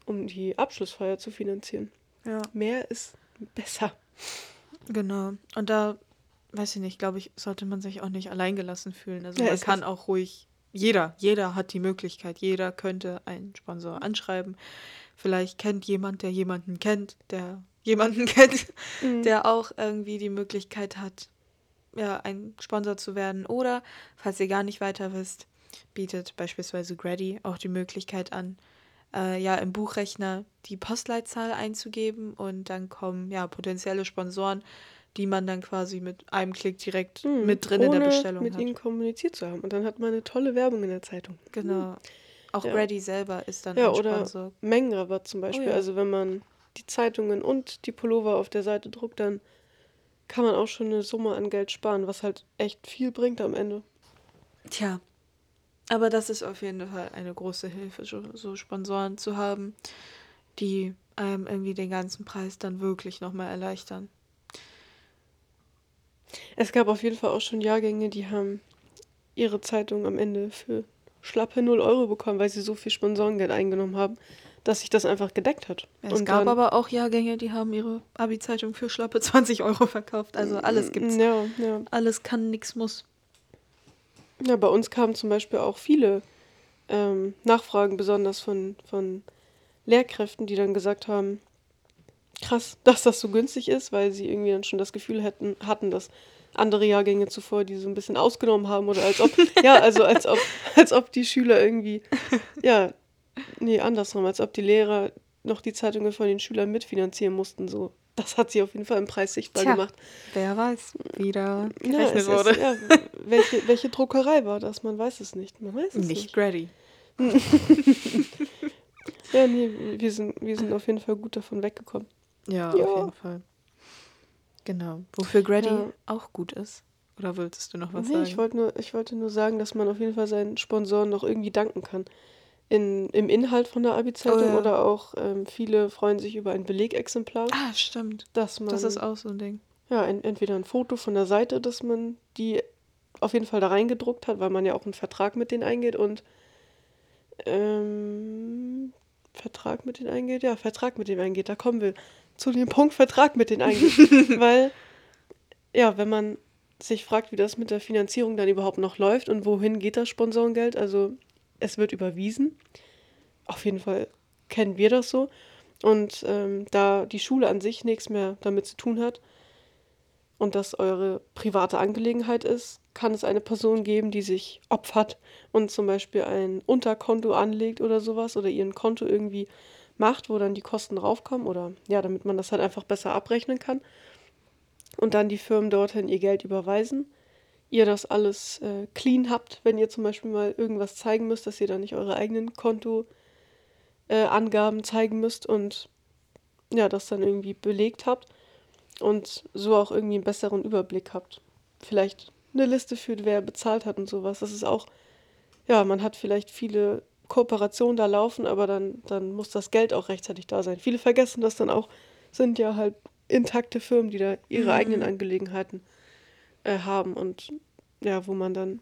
um die Abschlussfeier zu finanzieren. Ja. Mehr ist besser. Genau. Und da, weiß ich nicht, glaube ich, sollte man sich auch nicht alleingelassen fühlen. Also ja, man kann auch ruhig, jeder, jeder hat die Möglichkeit, jeder könnte einen Sponsor anschreiben. Vielleicht kennt jemand, der jemanden kennt, der [LAUGHS] jemanden kennt, mhm. der auch irgendwie die Möglichkeit hat, ja, ein Sponsor zu werden. Oder, falls ihr gar nicht weiter wisst, bietet beispielsweise Grady auch die Möglichkeit an, äh, ja im Buchrechner die Postleitzahl einzugeben und dann kommen ja potenzielle Sponsoren, die man dann quasi mit einem Klick direkt hm, mit drin in der Bestellung mit hat. ihnen kommuniziert zu haben. Und dann hat man eine tolle Werbung in der Zeitung. Genau. Hm. Auch ja. Grady selber ist dann ja, ein Sponsor. Oder Mengenrabatt zum Beispiel. Oh, ja. Also wenn man die Zeitungen und die Pullover auf der Seite druckt, dann kann man auch schon eine Summe an Geld sparen, was halt echt viel bringt am Ende. Tja, aber das ist auf jeden Fall eine große Hilfe, so Sponsoren zu haben, die einem irgendwie den ganzen Preis dann wirklich nochmal erleichtern. Es gab auf jeden Fall auch schon Jahrgänge, die haben ihre Zeitung am Ende für schlappe 0 Euro bekommen, weil sie so viel Sponsorengeld eingenommen haben, dass sich das einfach gedeckt hat. Es Und gab aber auch Jahrgänge, die haben ihre Abi-Zeitung für schlappe 20 Euro verkauft. Also alles gibt's. Ja, ja. Alles kann, nichts muss. Ja, bei uns kamen zum Beispiel auch viele ähm, Nachfragen, besonders von, von Lehrkräften, die dann gesagt haben, krass, [LAUGHS] dass das so günstig ist, weil sie irgendwie dann schon das Gefühl hätten, hatten, dass andere Jahrgänge zuvor die so ein bisschen ausgenommen haben oder als ob, ja, also als ob, [LAUGHS] als ob die Schüler irgendwie, ja, nee, andersrum, als ob die Lehrer noch die Zeitungen von den Schülern mitfinanzieren mussten, so. Das hat sie auf jeden Fall im Preis sichtbar Tja, gemacht. Wer weiß, wie da gerechnet ja, wurde. Ist, ja, welche, welche Druckerei war das? Man weiß es nicht. Man weiß es nicht. Nicht Grady. [LAUGHS] ja, nee, wir sind, wir sind auf jeden Fall gut davon weggekommen. Ja, ja. auf jeden Fall. Genau. Wofür Grady ja. auch gut ist. Oder wolltest du noch was nee, sagen? Ich, wollte nur, ich wollte nur sagen, dass man auf jeden Fall seinen Sponsoren noch irgendwie danken kann in, im Inhalt von der Abi-Zeitung oh, ja. oder auch ähm, viele freuen sich über ein Belegexemplar. Ah, stimmt. Dass man, das ist auch so ein Ding. Ja, en, entweder ein Foto von der Seite, dass man die auf jeden Fall da reingedruckt hat, weil man ja auch einen Vertrag mit denen eingeht und ähm, Vertrag mit denen eingeht? Ja, Vertrag mit denen eingeht. Da kommen wir zu dem Punkt Vertrag mit denen eingeht. [LAUGHS] weil, ja, wenn man sich fragt, wie das mit der Finanzierung dann überhaupt noch läuft und wohin geht das Sponsorengeld, also es wird überwiesen. Auf jeden Fall kennen wir das so. Und ähm, da die Schule an sich nichts mehr damit zu tun hat und das eure private Angelegenheit ist, kann es eine Person geben, die sich opfert und zum Beispiel ein Unterkonto anlegt oder sowas oder ihren Konto irgendwie macht, wo dann die Kosten raufkommen oder ja, damit man das halt einfach besser abrechnen kann. Und dann die Firmen dorthin ihr Geld überweisen ihr das alles äh, clean habt, wenn ihr zum Beispiel mal irgendwas zeigen müsst, dass ihr da nicht eure eigenen Kontoangaben äh, zeigen müsst und ja, das dann irgendwie belegt habt und so auch irgendwie einen besseren Überblick habt. Vielleicht eine Liste führt, wer bezahlt hat und sowas. Das ist auch, ja, man hat vielleicht viele Kooperationen da laufen, aber dann, dann muss das Geld auch rechtzeitig da sein. Viele vergessen das dann auch, sind ja halt intakte Firmen, die da ihre mhm. eigenen Angelegenheiten äh, haben und ja, wo man dann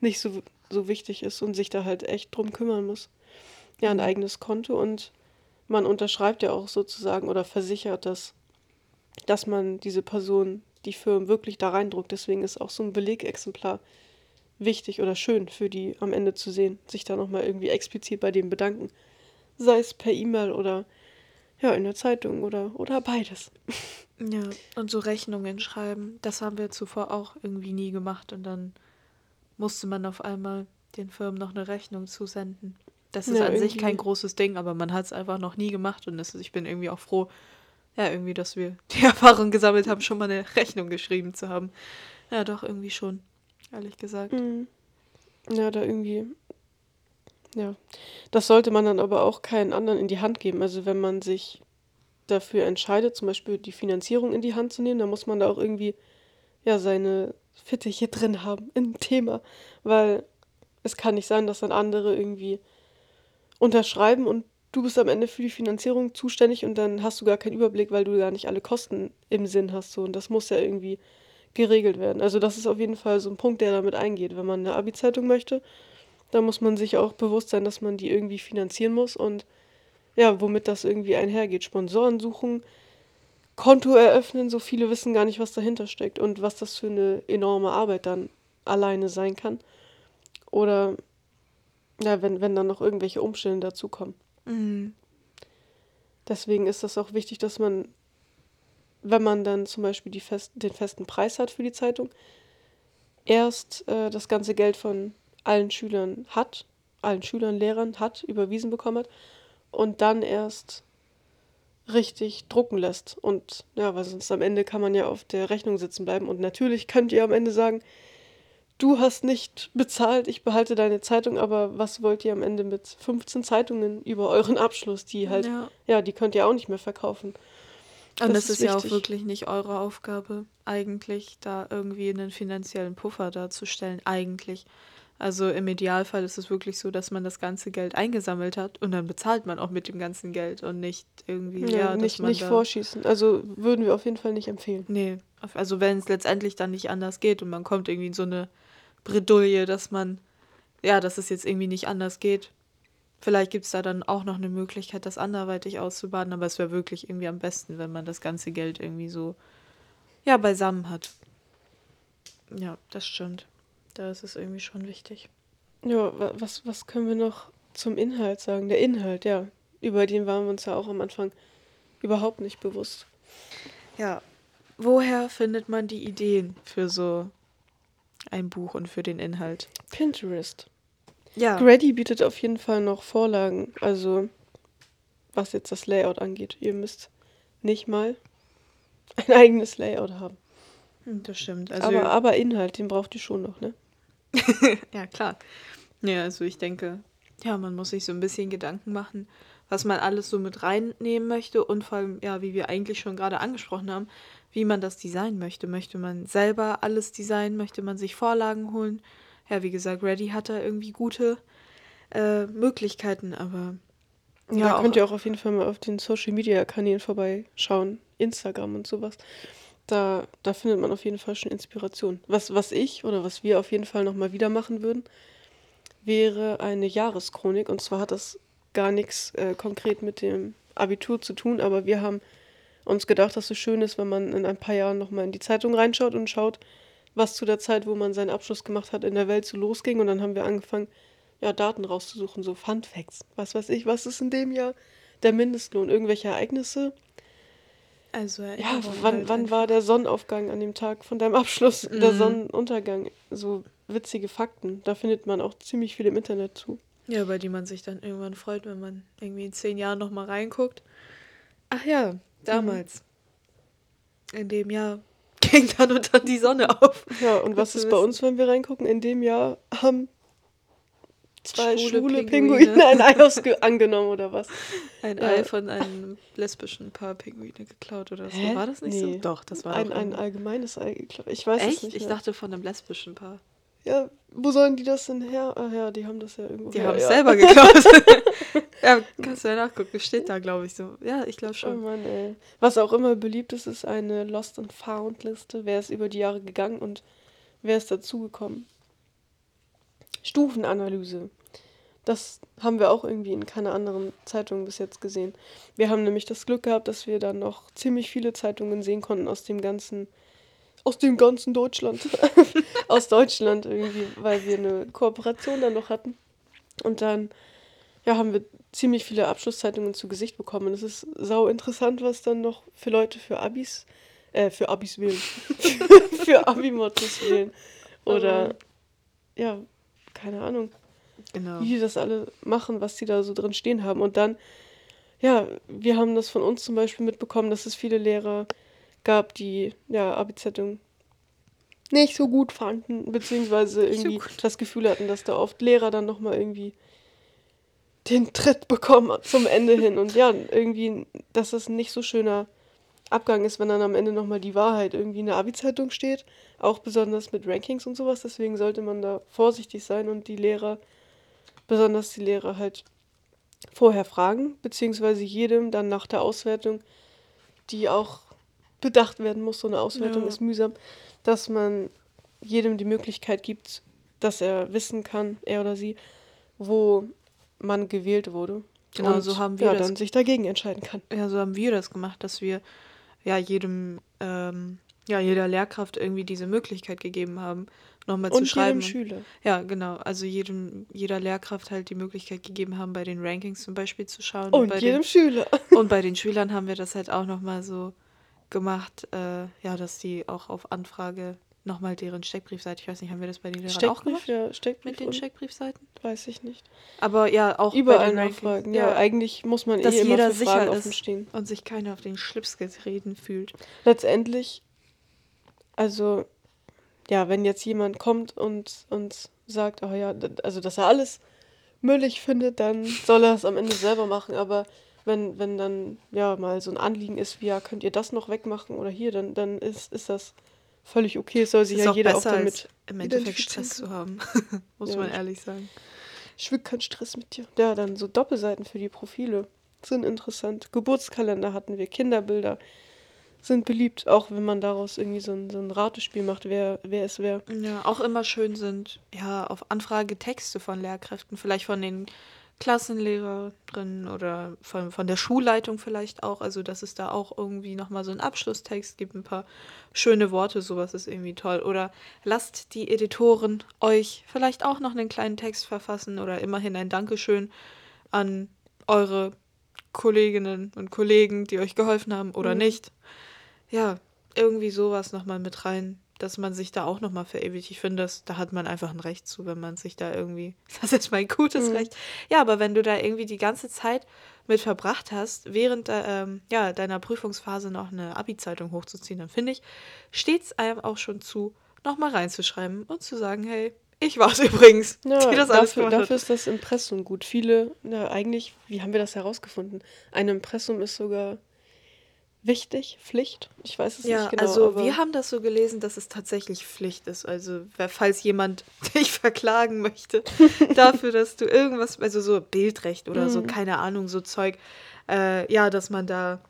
nicht so, so wichtig ist und sich da halt echt drum kümmern muss. Ja, ein mhm. eigenes Konto und man unterschreibt ja auch sozusagen oder versichert das, dass man diese Person, die Firmen wirklich da reindruckt. Deswegen ist auch so ein Belegexemplar wichtig oder schön für die am Ende zu sehen, sich da nochmal irgendwie explizit bei dem bedanken. Sei es per E-Mail oder ja, in der Zeitung oder, oder beides. [LAUGHS] Ja, und so Rechnungen schreiben, das haben wir zuvor auch irgendwie nie gemacht und dann musste man auf einmal den Firmen noch eine Rechnung zusenden. Das ist ja, an sich kein großes Ding, aber man hat es einfach noch nie gemacht und das, ich bin irgendwie auch froh, ja, irgendwie, dass wir [LAUGHS] die Erfahrung gesammelt haben, schon mal eine Rechnung geschrieben zu haben. Ja, doch, irgendwie schon, ehrlich gesagt. Mhm. Ja, da irgendwie. Ja. Das sollte man dann aber auch keinen anderen in die Hand geben. Also wenn man sich dafür entscheidet, zum Beispiel die Finanzierung in die Hand zu nehmen, dann muss man da auch irgendwie ja seine Fittiche drin haben [LAUGHS] im Thema. Weil es kann nicht sein, dass dann andere irgendwie unterschreiben und du bist am Ende für die Finanzierung zuständig und dann hast du gar keinen Überblick, weil du gar nicht alle Kosten im Sinn hast. So. Und das muss ja irgendwie geregelt werden. Also das ist auf jeden Fall so ein Punkt, der damit eingeht. Wenn man eine Abi-Zeitung möchte, dann muss man sich auch bewusst sein, dass man die irgendwie finanzieren muss und ja, womit das irgendwie einhergeht. Sponsoren suchen, Konto eröffnen, so viele wissen gar nicht, was dahinter steckt und was das für eine enorme Arbeit dann alleine sein kann. Oder ja, wenn, wenn dann noch irgendwelche Umstände dazukommen. Mhm. Deswegen ist das auch wichtig, dass man, wenn man dann zum Beispiel die fest, den festen Preis hat für die Zeitung, erst äh, das ganze Geld von allen Schülern hat, allen Schülern, Lehrern hat, überwiesen bekommen hat und dann erst richtig drucken lässt. Und ja, weil sonst am Ende kann man ja auf der Rechnung sitzen bleiben. Und natürlich könnt ihr am Ende sagen, du hast nicht bezahlt, ich behalte deine Zeitung, aber was wollt ihr am Ende mit 15 Zeitungen über euren Abschluss, die halt, ja, ja die könnt ihr auch nicht mehr verkaufen. Und das, das ist, ist ja auch wirklich nicht eure Aufgabe, eigentlich da irgendwie einen finanziellen Puffer darzustellen, eigentlich. Also im Idealfall ist es wirklich so, dass man das ganze Geld eingesammelt hat und dann bezahlt man auch mit dem ganzen Geld und nicht irgendwie, ja, ja nicht, nicht vorschießen. Also würden wir auf jeden Fall nicht empfehlen. Nee, also wenn es letztendlich dann nicht anders geht und man kommt irgendwie in so eine Bredouille, dass man, ja, dass es jetzt irgendwie nicht anders geht. Vielleicht gibt es da dann auch noch eine Möglichkeit, das anderweitig auszubaden, aber es wäre wirklich irgendwie am besten, wenn man das ganze Geld irgendwie so, ja, beisammen hat. Ja, das stimmt. Da ist es irgendwie schon wichtig. Ja, was, was können wir noch zum Inhalt sagen? Der Inhalt, ja. Über den waren wir uns ja auch am Anfang überhaupt nicht bewusst. Ja, woher findet man die Ideen für so ein Buch und für den Inhalt? Pinterest. Ja. Grady bietet auf jeden Fall noch Vorlagen, also was jetzt das Layout angeht. Ihr müsst nicht mal ein eigenes Layout haben. Hm, das stimmt. Also aber, aber Inhalt, den braucht ihr schon noch, ne? [LAUGHS] ja, klar. Ja, also ich denke, ja, man muss sich so ein bisschen Gedanken machen, was man alles so mit reinnehmen möchte und vor allem, ja, wie wir eigentlich schon gerade angesprochen haben, wie man das designen möchte. Möchte man selber alles designen? Möchte man sich Vorlagen holen? Ja, wie gesagt, Ready hat da irgendwie gute äh, Möglichkeiten, aber. Ja, ja könnt ihr auch auf jeden Fall mal auf den Social Media Kanälen vorbeischauen, Instagram und sowas. Da, da findet man auf jeden Fall schon Inspiration. Was, was ich oder was wir auf jeden Fall nochmal wieder machen würden, wäre eine Jahreschronik. Und zwar hat das gar nichts äh, konkret mit dem Abitur zu tun, aber wir haben uns gedacht, dass es schön ist, wenn man in ein paar Jahren nochmal in die Zeitung reinschaut und schaut, was zu der Zeit, wo man seinen Abschluss gemacht hat, in der Welt so losging. Und dann haben wir angefangen, ja, Daten rauszusuchen, so Fun Facts. Was weiß ich, was ist in dem Jahr der Mindestlohn? Irgendwelche Ereignisse, also ja, wann, halt wann war der Sonnenaufgang an dem Tag von deinem Abschluss, mhm. der Sonnenuntergang? So witzige Fakten. Da findet man auch ziemlich viel im Internet zu. Ja, über die man sich dann irgendwann freut, wenn man irgendwie in zehn Jahren nochmal reinguckt. Ach ja, damals. Mhm. In dem Jahr [LAUGHS] ging dann und dann die Sonne auf. Ja, und was ist bei uns, wenn wir reingucken? In dem Jahr haben zwei schwule, schwule Pinguine. Pinguine ein Ei angenommen oder was? Ein ja. Ei von einem lesbischen Paar Pinguine geklaut oder so. Hä? War das nicht nee. so? Doch, das war ein, ein allgemeines Ei geklaut. Ich weiß Echt? es nicht. Ich dachte von einem lesbischen Paar. Ja, wo sollen die das denn her? Ach ja, die haben das ja irgendwo. Die her, haben es ja. selber geklaut. [LAUGHS] ja, kannst du ja nachgucken. Steht da, glaube ich, so. Ja, ich glaube Oh schon. Mann, ey. Was auch immer beliebt ist, ist eine Lost and Found Liste. Wer ist über die Jahre gegangen und wer ist dazugekommen? Stufenanalyse. Das haben wir auch irgendwie in keiner anderen Zeitung bis jetzt gesehen. Wir haben nämlich das Glück gehabt, dass wir dann noch ziemlich viele Zeitungen sehen konnten aus dem ganzen, aus dem ganzen Deutschland. [LAUGHS] aus Deutschland irgendwie, weil wir eine Kooperation dann noch hatten. Und dann ja, haben wir ziemlich viele Abschlusszeitungen zu Gesicht bekommen. Und es ist sau interessant, was dann noch für Leute für Abis, äh, für Abis wählen. [LAUGHS] für Abimottos wählen. Oder, ja, keine Ahnung, Genau. wie die das alle machen, was die da so drin stehen haben. Und dann, ja, wir haben das von uns zum Beispiel mitbekommen, dass es viele Lehrer gab, die, ja, Abi-Zeitung nicht so gut fanden, beziehungsweise so irgendwie gut. das Gefühl hatten, dass da oft Lehrer dann nochmal irgendwie den Tritt bekommen zum Ende hin. Und ja, irgendwie, dass das ein nicht so schöner Abgang ist, wenn dann am Ende nochmal die Wahrheit irgendwie in der Abi-Zeitung steht. Auch besonders mit Rankings und sowas. Deswegen sollte man da vorsichtig sein und die Lehrer, besonders die Lehrer halt vorher fragen, beziehungsweise jedem dann nach der Auswertung, die auch bedacht werden muss, so eine Auswertung Ja. ist mühsam, dass man jedem die Möglichkeit gibt, dass er wissen kann, er oder sie, wo man gewählt wurde. Genau, und so haben wir ja, das- dann sich dagegen entscheiden kann. Ja, so haben wir das gemacht, dass wir ja jedem, ähm, ja, jeder Lehrkraft irgendwie diese Möglichkeit gegeben haben, nochmal zu Und schreiben. jedem Schüler. Ja, genau. Also jedem, jeder Lehrkraft halt die Möglichkeit gegeben haben, bei den Rankings zum Beispiel zu schauen. Und bei jedem den, Schüler. [LAUGHS] und bei den Schülern haben wir das halt auch nochmal so gemacht, äh, ja, dass die auch auf Anfrage nochmal deren Steckbriefseite, ich weiß nicht, haben wir das bei den Lehrern auch Steckbrief, gemacht? ja, Steckbrief Mit den und- Steckbriefseiten? Weiß ich nicht. Aber ja, auch bei Überall den Rankings. nachfragen. Ja, eigentlich muss man dass eh immer jeder sicher offen ist stehen. und sich keiner auf den Schlips getreten fühlt. Letztendlich, also, ja, wenn jetzt jemand kommt und, und sagt, oh ja, also, dass er alles müllig findet, dann soll er es am Ende selber machen. Aber wenn, wenn dann, ja, mal so ein Anliegen ist, wie, ja, könnt ihr das noch wegmachen oder hier, dann, dann ist, ist das völlig okay. Es soll sich ja auch jeder auch damit im Endeffekt Stress zu haben, [LAUGHS] muss Ja, man ehrlich sagen. Ich will keinen Stress mit dir. Ja, dann so Doppelseiten für die Profile sind interessant. Geburtskalender hatten wir, Kinderbilder sind beliebt, auch wenn man daraus irgendwie so ein, so ein Ratespiel macht, wer, wer ist wer. Ja, auch immer schön sind, ja, auf Anfrage Texte von Lehrkräften, vielleicht von den Klassenlehrerinnen oder von, von der Schulleitung vielleicht auch, also dass es da auch irgendwie nochmal so einen Abschlusstext gibt, ein paar schöne Worte, sowas ist irgendwie toll. Oder lasst die Editoren euch vielleicht auch noch einen kleinen Text verfassen oder immerhin ein Dankeschön an eure Kolleginnen und Kollegen, die euch geholfen haben oder Mhm. nicht. Ja, irgendwie sowas nochmal mit rein, dass man sich da auch nochmal verewigt. Ich finde, das, da hat man einfach ein Recht zu, wenn man sich da irgendwie, [LAUGHS] das ist mein gutes Mhm. Recht. Ja, aber wenn du da irgendwie die ganze Zeit mit verbracht hast, während äh, ähm, ja, deiner Prüfungsphase noch eine Abi-Zeitung hochzuziehen, dann finde ich, steht es einem auch schon zu, nochmal reinzuschreiben und zu sagen, hey, ich war's [LAUGHS] übrigens, Ja, die das alles dafür, dafür ist das Impressum gut. Viele, na, eigentlich, wie haben wir das herausgefunden? Ein Impressum ist sogar wichtig, Pflicht. Ich weiß es Ja, nicht genau. also wir haben das so gelesen, dass es tatsächlich Pflicht ist. Also falls jemand [LAUGHS] dich verklagen möchte [LAUGHS] dafür, dass du irgendwas, also so Bildrecht oder so, Mhm. keine Ahnung, so Zeug, äh, ja, dass man da,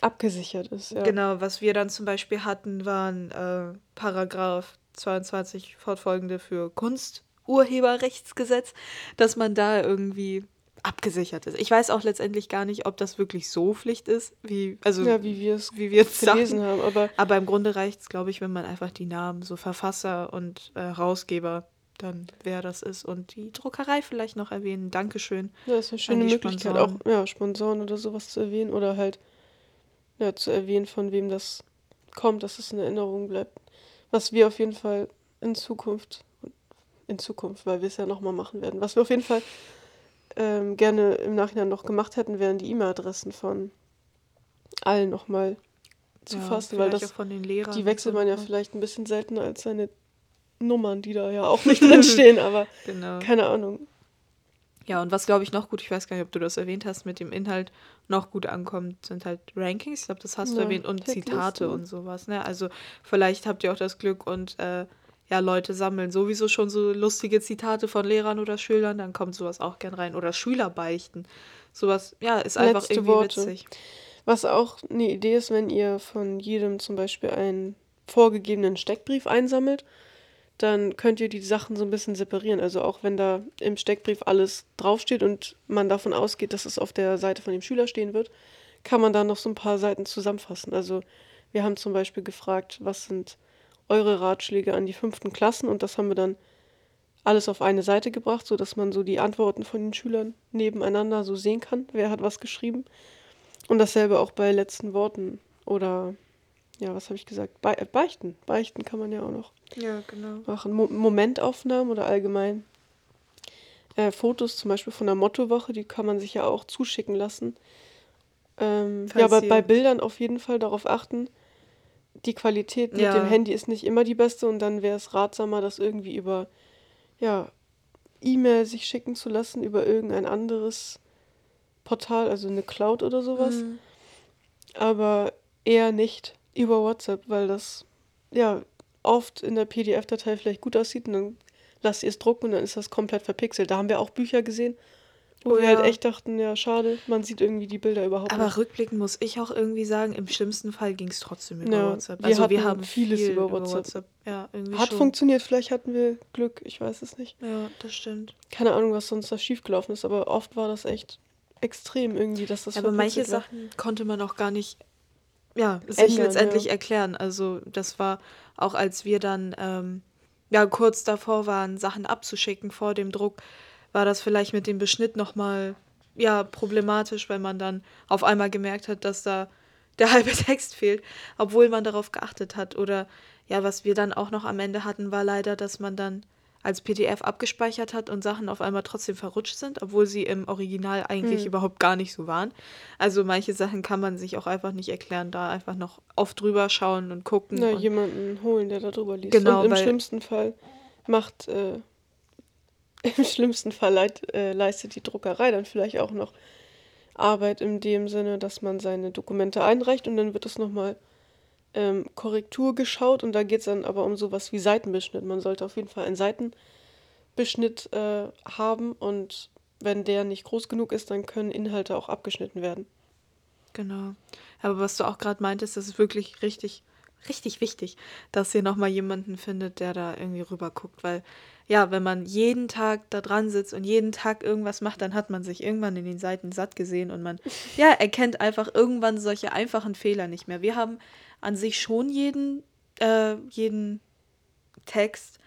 abgesichert ist. Ja. genau, was wir dann zum Beispiel hatten, waren äh, Paragraph 22 fortfolgende für Kunsturheberrechtsgesetz, dass man da irgendwie abgesichert ist. Ich weiß auch letztendlich gar nicht, ob das wirklich so Pflicht ist, wie, also ja, wie wir es wie wir es gelesen sagen. haben. Aber Aber im Grunde reicht es, glaube ich, wenn man einfach die Namen, so Verfasser und äh, Herausgeber, dann wer das ist und die Druckerei vielleicht noch erwähnen. Dankeschön. Ja, ist eine schöne Möglichkeit, Sponsoren. auch ja, Sponsoren oder sowas zu erwähnen oder halt ja, zu erwähnen, von wem das kommt, dass es in Erinnerung bleibt. Was wir auf jeden Fall in Zukunft, in Zukunft, weil wir es ja nochmal machen werden, was wir auf jeden Fall ähm, gerne im Nachhinein noch gemacht hätten, wären die E-Mail-Adressen von allen nochmal zu Ja, fassen, weil das, die wechselt man ja vielleicht ein bisschen seltener als seine Nummern, die da ja auch nicht [LAUGHS] drin stehen, aber [LAUGHS] Genau. keine Ahnung. Ja, und was glaube ich noch gut, ich weiß gar nicht, ob du das erwähnt hast, mit dem Inhalt noch gut ankommt, sind halt Rankings, ich glaube, das hast du Ja, erwähnt, und. Zitate und sowas. Ne? Also vielleicht habt ihr auch das Glück und äh, ja, Leute sammeln sowieso schon so lustige Zitate von Lehrern oder Schülern, dann kommt sowas auch gern rein. Oder Schüler beichten. Sowas, ja, ist einfach Letzte irgendwie Worte. witzig. Was auch eine Idee ist, wenn ihr von jedem zum Beispiel einen vorgegebenen Steckbrief einsammelt, dann könnt ihr die Sachen so ein bisschen separieren. Also auch wenn da im Steckbrief alles draufsteht und man davon ausgeht, dass es auf der Seite von dem Schüler stehen wird, kann man da noch so ein paar Seiten zusammenfassen. Also wir haben zum Beispiel gefragt, was sind eure Ratschläge an die fünften Klassen und das haben wir dann alles auf eine Seite gebracht, sodass man so die Antworten von den Schülern nebeneinander so sehen kann, wer hat was geschrieben. Und dasselbe auch bei letzten Worten oder ja, was habe ich gesagt? Be äh, beichten. Beichten kann man ja auch noch ja, genau. machen. Mo Momentaufnahmen oder allgemein äh, Fotos zum Beispiel von der Mottowoche, die kann man sich ja auch zuschicken lassen. Ähm, ja, aber bei Bildern auf jeden Fall darauf achten, die Qualität mit ja. dem Handy ist nicht immer die beste und dann wäre es ratsamer, das irgendwie über ja, E-Mail sich schicken zu lassen, über irgendein anderes Portal, also eine Cloud oder sowas. Mhm. Aber eher nicht über WhatsApp, weil das ja oft in der PDF-Datei vielleicht gut aussieht und dann lasst ihr es drucken und dann ist das komplett verpixelt. Da haben wir auch Bücher gesehen, wo oh, wir halt ja. halt echt dachten, ja, schade, man sieht irgendwie die Bilder überhaupt Aber nicht. Aber rückblickend muss ich auch irgendwie sagen, im schlimmsten Fall ging es trotzdem über ja, WhatsApp. Also wir, wir haben vieles viel über WhatsApp. Über WhatsApp. Ja, irgendwie Hat schon. funktioniert, vielleicht hatten wir Glück, ich weiß es nicht. Ja, das stimmt. Keine Ahnung, was sonst da schiefgelaufen ist, aber oft war das echt extrem irgendwie, dass das Aber manche war. Sachen konnte man auch gar nicht ja, sich Ändern, letztendlich ja. erklären. Also das war auch, als wir dann ähm, ja kurz davor waren, Sachen abzuschicken vor dem Druck, war das vielleicht mit dem Beschnitt nochmal ja, problematisch, weil man dann auf einmal gemerkt hat, dass da der [LAUGHS] halbe Text fehlt, obwohl man darauf geachtet hat. Oder ja, was wir dann auch noch am Ende hatten, war leider, dass man dann als PDF abgespeichert hat und Sachen auf einmal trotzdem verrutscht sind, obwohl sie im Original eigentlich mhm. überhaupt gar nicht so waren. Also manche Sachen kann man sich auch einfach nicht erklären, da einfach noch oft drüber schauen und gucken. Na, und jemanden holen, der da drüber liest. Genau, und im schlimmsten Fall macht, äh, [LAUGHS] im schlimmsten Fall leit, äh, leistet die Druckerei dann vielleicht auch noch Arbeit in dem Sinne, dass man seine Dokumente einreicht und dann wird es nochmal ähm, Korrektur geschaut und da geht es dann aber um sowas wie Seitenbeschnitt. Man sollte auf jeden Fall einen Seitenbeschnitt äh, haben und wenn der nicht groß genug ist, dann können Inhalte auch abgeschnitten werden. Genau. Aber was du auch gerade meintest, das ist wirklich richtig, richtig wichtig, dass ihr nochmal jemanden findet, der da irgendwie rüber guckt, weil ja, wenn man jeden Tag da dran sitzt und jeden Tag irgendwas macht, dann hat man sich irgendwann in den Seiten satt gesehen und man [LAUGHS] ja, erkennt einfach irgendwann solche einfachen Fehler nicht mehr. Wir haben an sich schon jeden, äh, jeden Text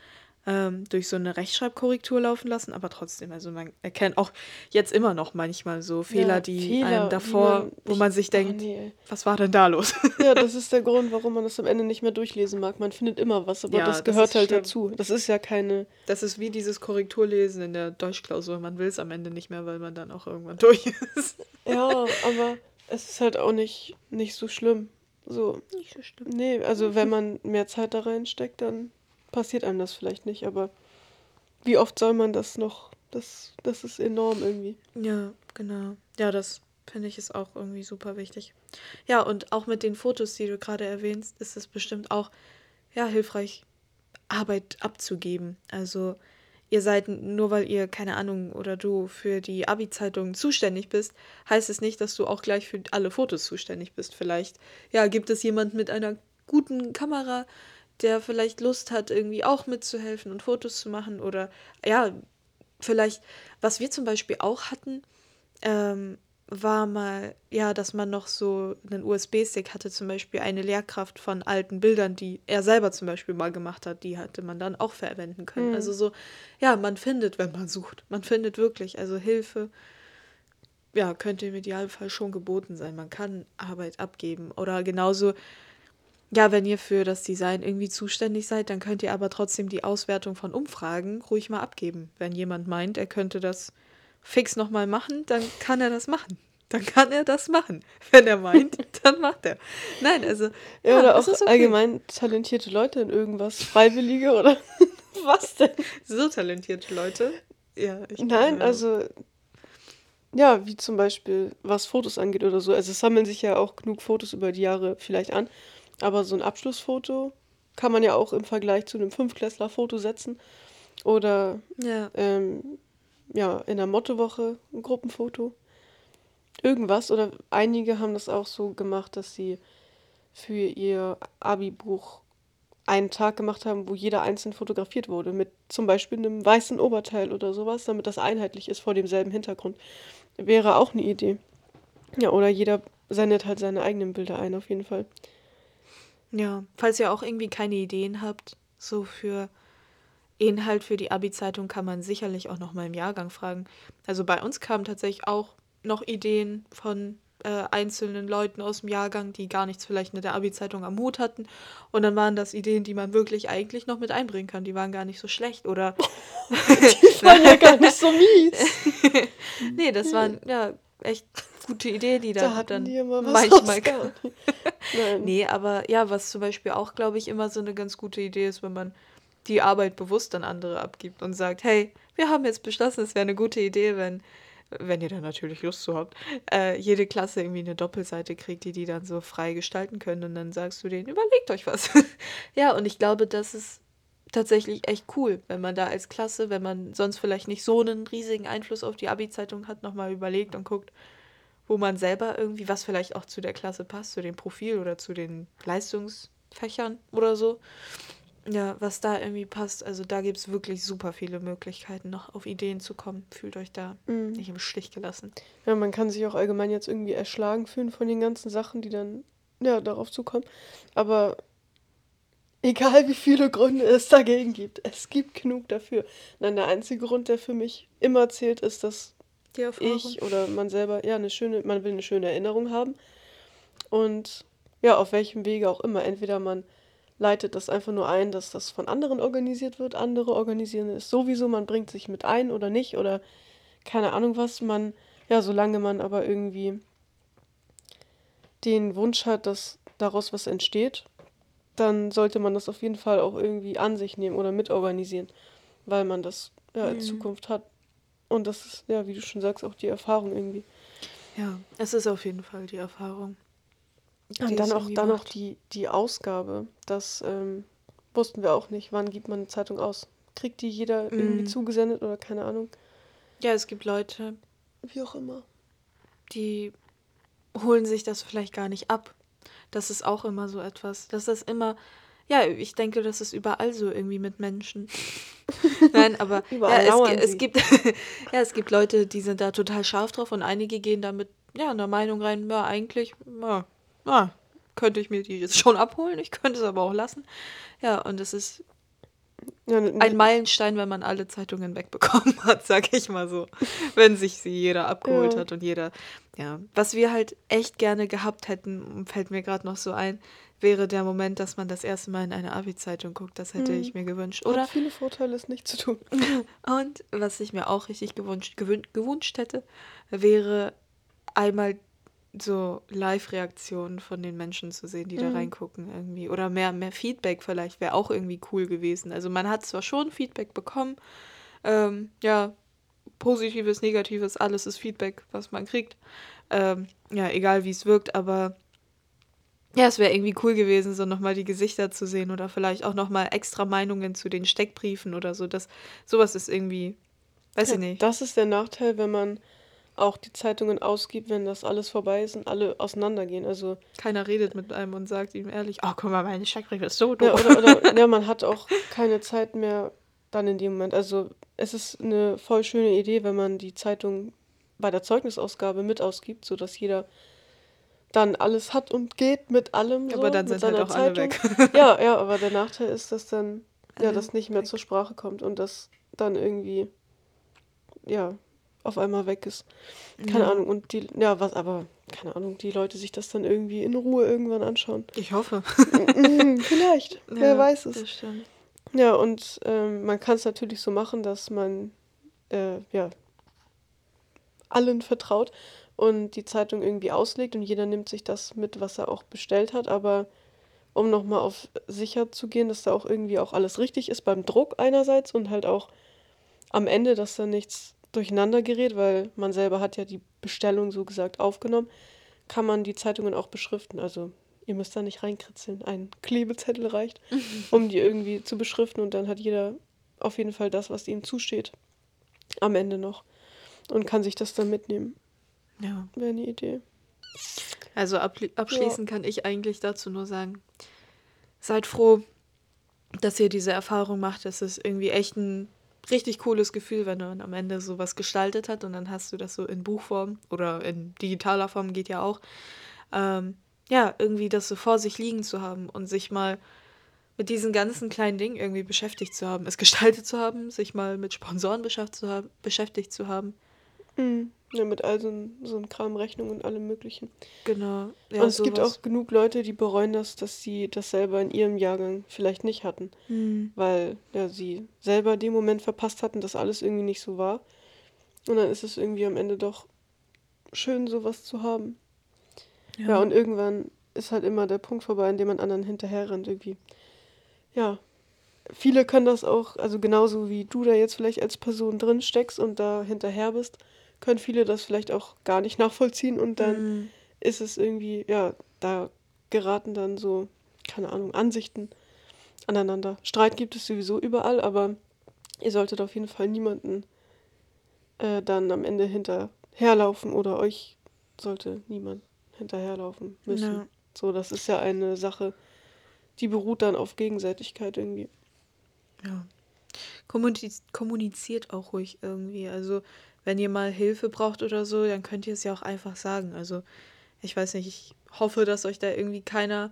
ähm, durch so eine Rechtschreibkorrektur laufen lassen, aber trotzdem, also man erkennt auch jetzt immer noch manchmal so Fehler, ja, die Fehler, einem davor, man, wo man sich denkt, oh nee. was war denn da los? [LAUGHS] Ja, das ist der Grund, warum man das am Ende nicht mehr durchlesen mag. Man findet immer was, aber ja, das gehört das halt schlimm. dazu. Das ist ja keine. Das ist wie dieses Korrekturlesen in der Deutschklausur. Man will es am Ende nicht mehr, weil man dann auch irgendwann [LAUGHS] durch ist. Ja, aber es ist halt auch nicht, nicht so schlimm. So. Nicht so schlimm. Nee, also wenn man mehr Zeit da reinsteckt, dann passiert einem das vielleicht nicht, aber wie oft soll man das noch? Das, das ist enorm irgendwie. Ja, genau. Ja, das finde ich ist auch irgendwie super wichtig. Ja, und auch mit den Fotos, die du gerade erwähnst, ist es bestimmt auch ja, hilfreich, Arbeit abzugeben. Also ihr seid, nur weil ihr, keine Ahnung, oder du für die Abi-Zeitung zuständig bist, heißt es nicht, dass du auch gleich für alle Fotos zuständig bist. Vielleicht, ja, gibt es jemand mit einer guten Kamera, der vielleicht Lust hat, irgendwie auch mitzuhelfen und Fotos zu machen oder ja, vielleicht, was wir zum Beispiel auch hatten, ähm, war mal, ja, dass man noch so einen USB-Stick hatte, zum Beispiel eine Lehrkraft von alten Bildern, die er selber zum Beispiel mal gemacht hat, die hatte man dann auch verwenden können. Mhm. Also so, ja, man findet, wenn man sucht. Man findet wirklich, also Hilfe, ja, könnte im Idealfall schon geboten sein. Man kann Arbeit abgeben. Oder genauso, ja, wenn ihr für das Design irgendwie zuständig seid, dann könnt ihr aber trotzdem die Auswertung von Umfragen ruhig mal abgeben. Wenn jemand meint, er könnte das fix nochmal machen, dann kann er das machen. Dann kann er das machen. Wenn er meint, [LAUGHS] dann macht er. Nein, also. Ja, ja oder auch okay. allgemein talentierte Leute in irgendwas. Freiwillige oder [LAUGHS] was denn? So talentierte Leute? Ja, ich Nein, ja. also. Ja, wie zum Beispiel, was Fotos angeht oder so. Also es sammeln sich ja auch genug Fotos über die Jahre vielleicht an. Aber so ein Abschlussfoto kann man ja auch im Vergleich zu einem Fünfklässler Foto setzen. Oder Ja. ähm, ja, in der Mottowoche ein Gruppenfoto. Irgendwas. Oder einige haben das auch so gemacht, dass sie für ihr Abi-Buch einen Tag gemacht haben, wo jeder einzeln fotografiert wurde. Mit zum Beispiel einem weißen Oberteil oder sowas, damit das einheitlich ist vor demselben Hintergrund. Wäre auch eine Idee. Ja, oder jeder sendet halt seine eigenen Bilder ein, auf jeden Fall. Ja, falls ihr auch irgendwie keine Ideen habt, so für Inhalt für die Abi-Zeitung kann man sicherlich auch noch mal im Jahrgang fragen. Also bei uns kamen tatsächlich auch noch Ideen von äh, einzelnen Leuten aus dem Jahrgang, die gar nichts vielleicht mit der Abi-Zeitung am Hut hatten. Und dann waren das Ideen, die man wirklich eigentlich noch mit einbringen kann. Die waren gar nicht so schlecht oder. [LAUGHS] Die waren ja gar nicht so mies. [LAUGHS] nee, das waren ja echt gute Ideen, die Da da dann die immer was manchmal. Nein. [LAUGHS] Nee, aber ja, was zum Beispiel auch, glaube ich, immer so eine ganz gute Idee ist, wenn man die Arbeit bewusst an andere abgibt und sagt, hey, wir haben jetzt beschlossen, es wäre eine gute Idee, wenn, wenn ihr da natürlich Lust zu habt, äh, jede Klasse irgendwie eine Doppelseite kriegt, die die dann so frei gestalten können und dann sagst du denen, überlegt euch was. [LAUGHS] ja, und ich glaube, das ist tatsächlich echt cool, wenn man da als Klasse, wenn man sonst vielleicht nicht so einen riesigen Einfluss auf die Abi-Zeitung hat, nochmal überlegt und guckt, wo man selber irgendwie, was vielleicht auch zu der Klasse passt, zu dem Profil oder zu den Leistungsfächern oder so. Ja, was da irgendwie passt. Also da gibt es wirklich super viele Möglichkeiten, noch auf Ideen zu kommen. Fühlt euch da Mhm. nicht im Stich gelassen. Ja, man kann sich auch allgemein jetzt irgendwie erschlagen fühlen von den ganzen Sachen, die dann ja darauf zukommen. Aber egal wie viele Gründe es dagegen gibt, es gibt genug dafür. Nein, der einzige Grund, der für mich immer zählt, ist, dass ich oder man selber ja eine schöne, man will eine schöne Erinnerung haben. Und ja, auf welchem Wege auch immer. Entweder man leitet das einfach nur ein, dass das von anderen organisiert wird, andere organisieren es sowieso, man bringt sich mit ein oder nicht oder keine Ahnung was, man, ja, solange man aber irgendwie den Wunsch hat, dass daraus was entsteht, dann sollte man das auf jeden Fall auch irgendwie an sich nehmen oder mitorganisieren, weil man das ja in Mhm. Zukunft hat. Und das ist, ja, wie du schon sagst, auch die Erfahrung irgendwie. Ja, es ist auf jeden Fall die Erfahrung. Und dann es auch, irgendwie dann auch die, die Ausgabe. Das ähm, wussten wir auch nicht. Wann gibt man eine Zeitung aus? Kriegt die jeder irgendwie Mhm. zugesendet oder keine Ahnung? Ja, es gibt Leute, Wie auch immer. die holen sich das vielleicht gar nicht ab. Das ist auch immer so etwas. Das ist immer, ja, ich denke, das ist überall so irgendwie mit Menschen. [LAUGHS] Nein, aber ja, es, es gibt, [LAUGHS] ja, es gibt Leute, die sind da total scharf drauf und einige gehen da mit, ja, in der Meinung rein, ja, eigentlich, ja, ja, könnte ich mir die jetzt schon abholen, ich könnte es aber auch lassen. Ja, und es ist Ja, ein Meilenstein, wenn man alle Zeitungen wegbekommen hat, [LAUGHS] sag ich mal so. Wenn sich sie jeder abgeholt Ja. hat und jeder, ja. Was wir halt echt gerne gehabt hätten, fällt mir gerade noch so ein, wäre der Moment, dass man das erste Mal in eine Abi-Zeitung guckt. Das hätte Mhm. ich mir gewünscht. Hat Oder, viele Vorteile, es nicht zu tun. [LAUGHS] und was ich mir auch richtig gewünscht, gewün gewünscht hätte, wäre einmal so Live-Reaktionen von den Menschen zu sehen, die da Mhm. reingucken irgendwie. Oder mehr, mehr Feedback vielleicht wäre auch irgendwie cool gewesen. Also man hat zwar schon Feedback bekommen, ähm, ja, positives, negatives, alles ist Feedback, was man kriegt. Ähm, ja, egal wie es wirkt, aber ja, es wäre irgendwie cool gewesen, so nochmal die Gesichter zu sehen oder vielleicht auch nochmal extra Meinungen zu den Steckbriefen oder so. Das, sowas ist irgendwie, weiß Ja, ich nicht. Das ist der Nachteil, wenn man auch die Zeitungen ausgibt, wenn das alles vorbei ist und alle auseinandergehen. Also, Keiner redet mit einem und sagt ihm ehrlich, oh, guck mal, meine Steckbriefe ist so ja, doof. oder, oder [LAUGHS] ja, man hat auch keine Zeit mehr dann in dem Moment. Also, es ist eine voll schöne Idee, wenn man die Zeitung bei der Zeugnisausgabe mit ausgibt, sodass jeder dann alles hat und geht mit allem. So, aber dann sind halt auch alle Zeitung. weg. Ja, ja, [LAUGHS] aber der Nachteil ist, dass dann ja, Alle das nicht mehr weg. zur Sprache kommt und das dann irgendwie ja auf einmal weg ist. Keine Ja. Ahnung. Und die, ja, was, aber, keine Ahnung, die Leute sich das dann irgendwie in Ruhe irgendwann anschauen. Ich hoffe. Mhm, [LAUGHS] Vielleicht, wer Ja, weiß es. Ja, und ähm, man kann es natürlich so machen, dass man äh, ja allen vertraut und die Zeitung irgendwie auslegt und jeder nimmt sich das mit, was er auch bestellt hat. Aber um nochmal auf sicher zu gehen, dass da auch irgendwie auch alles richtig ist beim Druck einerseits und halt auch am Ende, dass da nichts durcheinander gerät, weil man selber hat ja die Bestellung so gesagt aufgenommen, kann man die Zeitungen auch beschriften. Also ihr müsst da nicht reinkritzeln. Ein Klebezettel reicht, [LAUGHS] um die irgendwie zu beschriften und dann hat jeder auf jeden Fall das, was ihm zusteht. Am Ende noch. Und kann sich das dann mitnehmen. Ja. Wäre eine Idee. Also abschließend ja. kann ich eigentlich dazu nur sagen, seid froh, dass ihr diese Erfahrung macht. Es ist irgendwie echt ein richtig cooles Gefühl, wenn man am Ende sowas gestaltet hat und dann hast du das so in Buchform oder in digitaler Form geht ja auch. Ähm, ja, irgendwie das so vor sich liegen zu haben und sich mal mit diesen ganzen kleinen Dingen irgendwie beschäftigt zu haben, es gestaltet zu haben, sich mal mit Sponsoren beschäftigt zu haben. Beschäftigt zu haben. Mhm. Ja, mit all so, so einem Kram, Rechnungen und allem Möglichen. Genau. Ja, und es sowas. gibt auch genug Leute, die bereuen das, dass sie das selber in ihrem Jahrgang vielleicht nicht hatten. Mhm. Weil ja, sie selber den Moment verpasst hatten, dass alles irgendwie nicht so war. Und dann ist es irgendwie am Ende doch schön, sowas zu haben. Ja, ja und irgendwann ist halt immer der Punkt vorbei, an dem man anderen hinterher rennt irgendwie. Ja, viele können das auch, also genauso wie du da jetzt vielleicht als Person drin steckst und da hinterher bist, können viele das vielleicht auch gar nicht nachvollziehen und dann mhm. ist es irgendwie, ja, da geraten dann so, keine Ahnung, Ansichten aneinander. Streit gibt es sowieso überall, aber ihr solltet auf jeden Fall niemanden äh, dann am Ende hinterherlaufen oder euch sollte niemand hinterherlaufen müssen. Ja. So, das ist ja eine Sache, die beruht dann auf Gegenseitigkeit irgendwie. Ja. Kommuniz kommuniziert auch ruhig irgendwie. Also, wenn ihr mal Hilfe braucht oder so, dann könnt ihr es ja auch einfach sagen. Also, ich weiß nicht, ich hoffe, dass euch da irgendwie keiner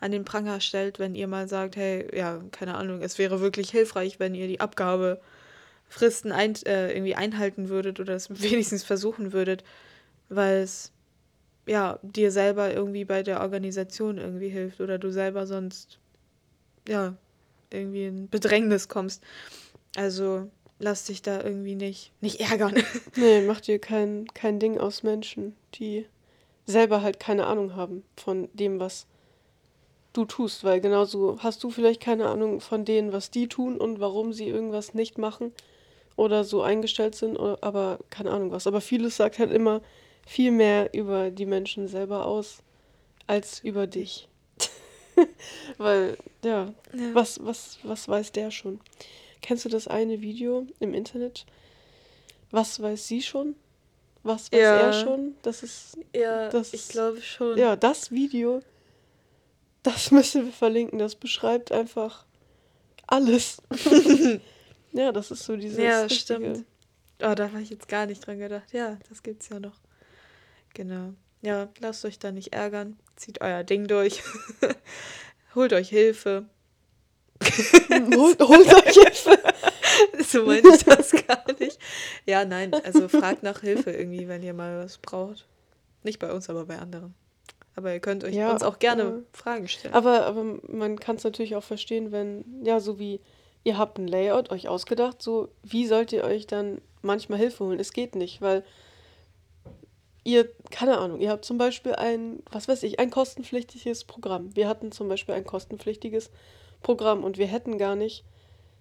an den Pranger stellt, wenn ihr mal sagt, hey, ja, keine Ahnung, es wäre wirklich hilfreich, wenn ihr die Abgabefristen ein, äh, irgendwie einhalten würdet oder es [LAUGHS] wenigstens versuchen würdet, weil es ja dir selber irgendwie bei der Organisation irgendwie hilft oder du selber sonst ja irgendwie in Bedrängnis kommst. Also lass dich da irgendwie nicht, nicht ärgern. [LAUGHS] nee, mach dir kein, kein Ding aus Menschen, die selber halt keine Ahnung haben von dem, was du tust, weil genauso hast du vielleicht keine Ahnung von denen, was die tun und warum sie irgendwas nicht machen oder so eingestellt sind, aber keine Ahnung was. Aber vieles sagt halt immer viel mehr über die Menschen selber aus als über dich. [LAUGHS] Weil, ja, ja, Was, was, was weiß der schon? Kennst du das eine Video im Internet? Was weiß sie schon? Was weiß ja. er schon? Das ist. Ja, das, ich glaube schon. Ja, das Video, das [LAUGHS] müssen wir verlinken. Das beschreibt einfach alles. [LAUGHS] ja, das ist so dieses. Ja, richtige. stimmt. Oh, da habe ich jetzt gar nicht dran gedacht. Ja, das gibt's ja noch. Genau. Ja, lasst euch da nicht ärgern. Zieht euer Ding durch. [LAUGHS] holt euch Hilfe. [LAUGHS] holt, holt euch Hilfe. [LAUGHS] so meine ich das gar nicht. Ja, nein, also fragt nach Hilfe irgendwie, wenn ihr mal was braucht. Nicht bei uns, aber bei anderen. Aber ihr könnt euch ja, uns auch gerne äh, Fragen stellen. Aber, aber man kann es natürlich auch verstehen, wenn, ja, so wie ihr habt ein Layout euch ausgedacht, so wie sollt ihr euch dann manchmal Hilfe holen? Es geht nicht, weil ihr, keine Ahnung, ihr habt zum Beispiel ein, was weiß ich, ein kostenpflichtiges Programm. Wir hatten zum Beispiel ein kostenpflichtiges Programm und wir hätten gar nicht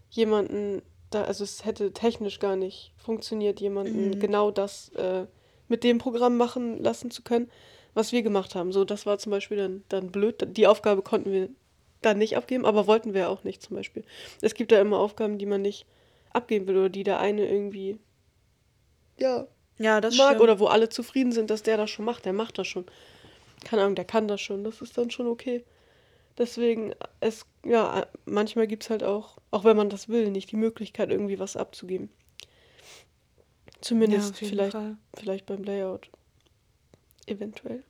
jemanden, da, also es hätte technisch gar nicht funktioniert, jemanden mhm. genau das äh, mit dem Programm machen lassen zu können, was wir gemacht haben. So, das war zum Beispiel dann, dann blöd. Die Aufgabe konnten wir dann nicht abgeben, aber wollten wir auch nicht zum Beispiel. Es gibt da immer Aufgaben, die man nicht abgeben will oder die der eine irgendwie ja ja, das mag stimmt. oder wo alle zufrieden sind, dass der das schon macht. Der macht das schon. Keine Ahnung, der kann das schon. Das ist dann schon okay. Deswegen, es, ja, manchmal gibt es halt auch, auch wenn man das will, nicht die Möglichkeit, irgendwie was abzugeben. Zumindest ja, vielleicht, vielleicht beim Layout. Eventuell.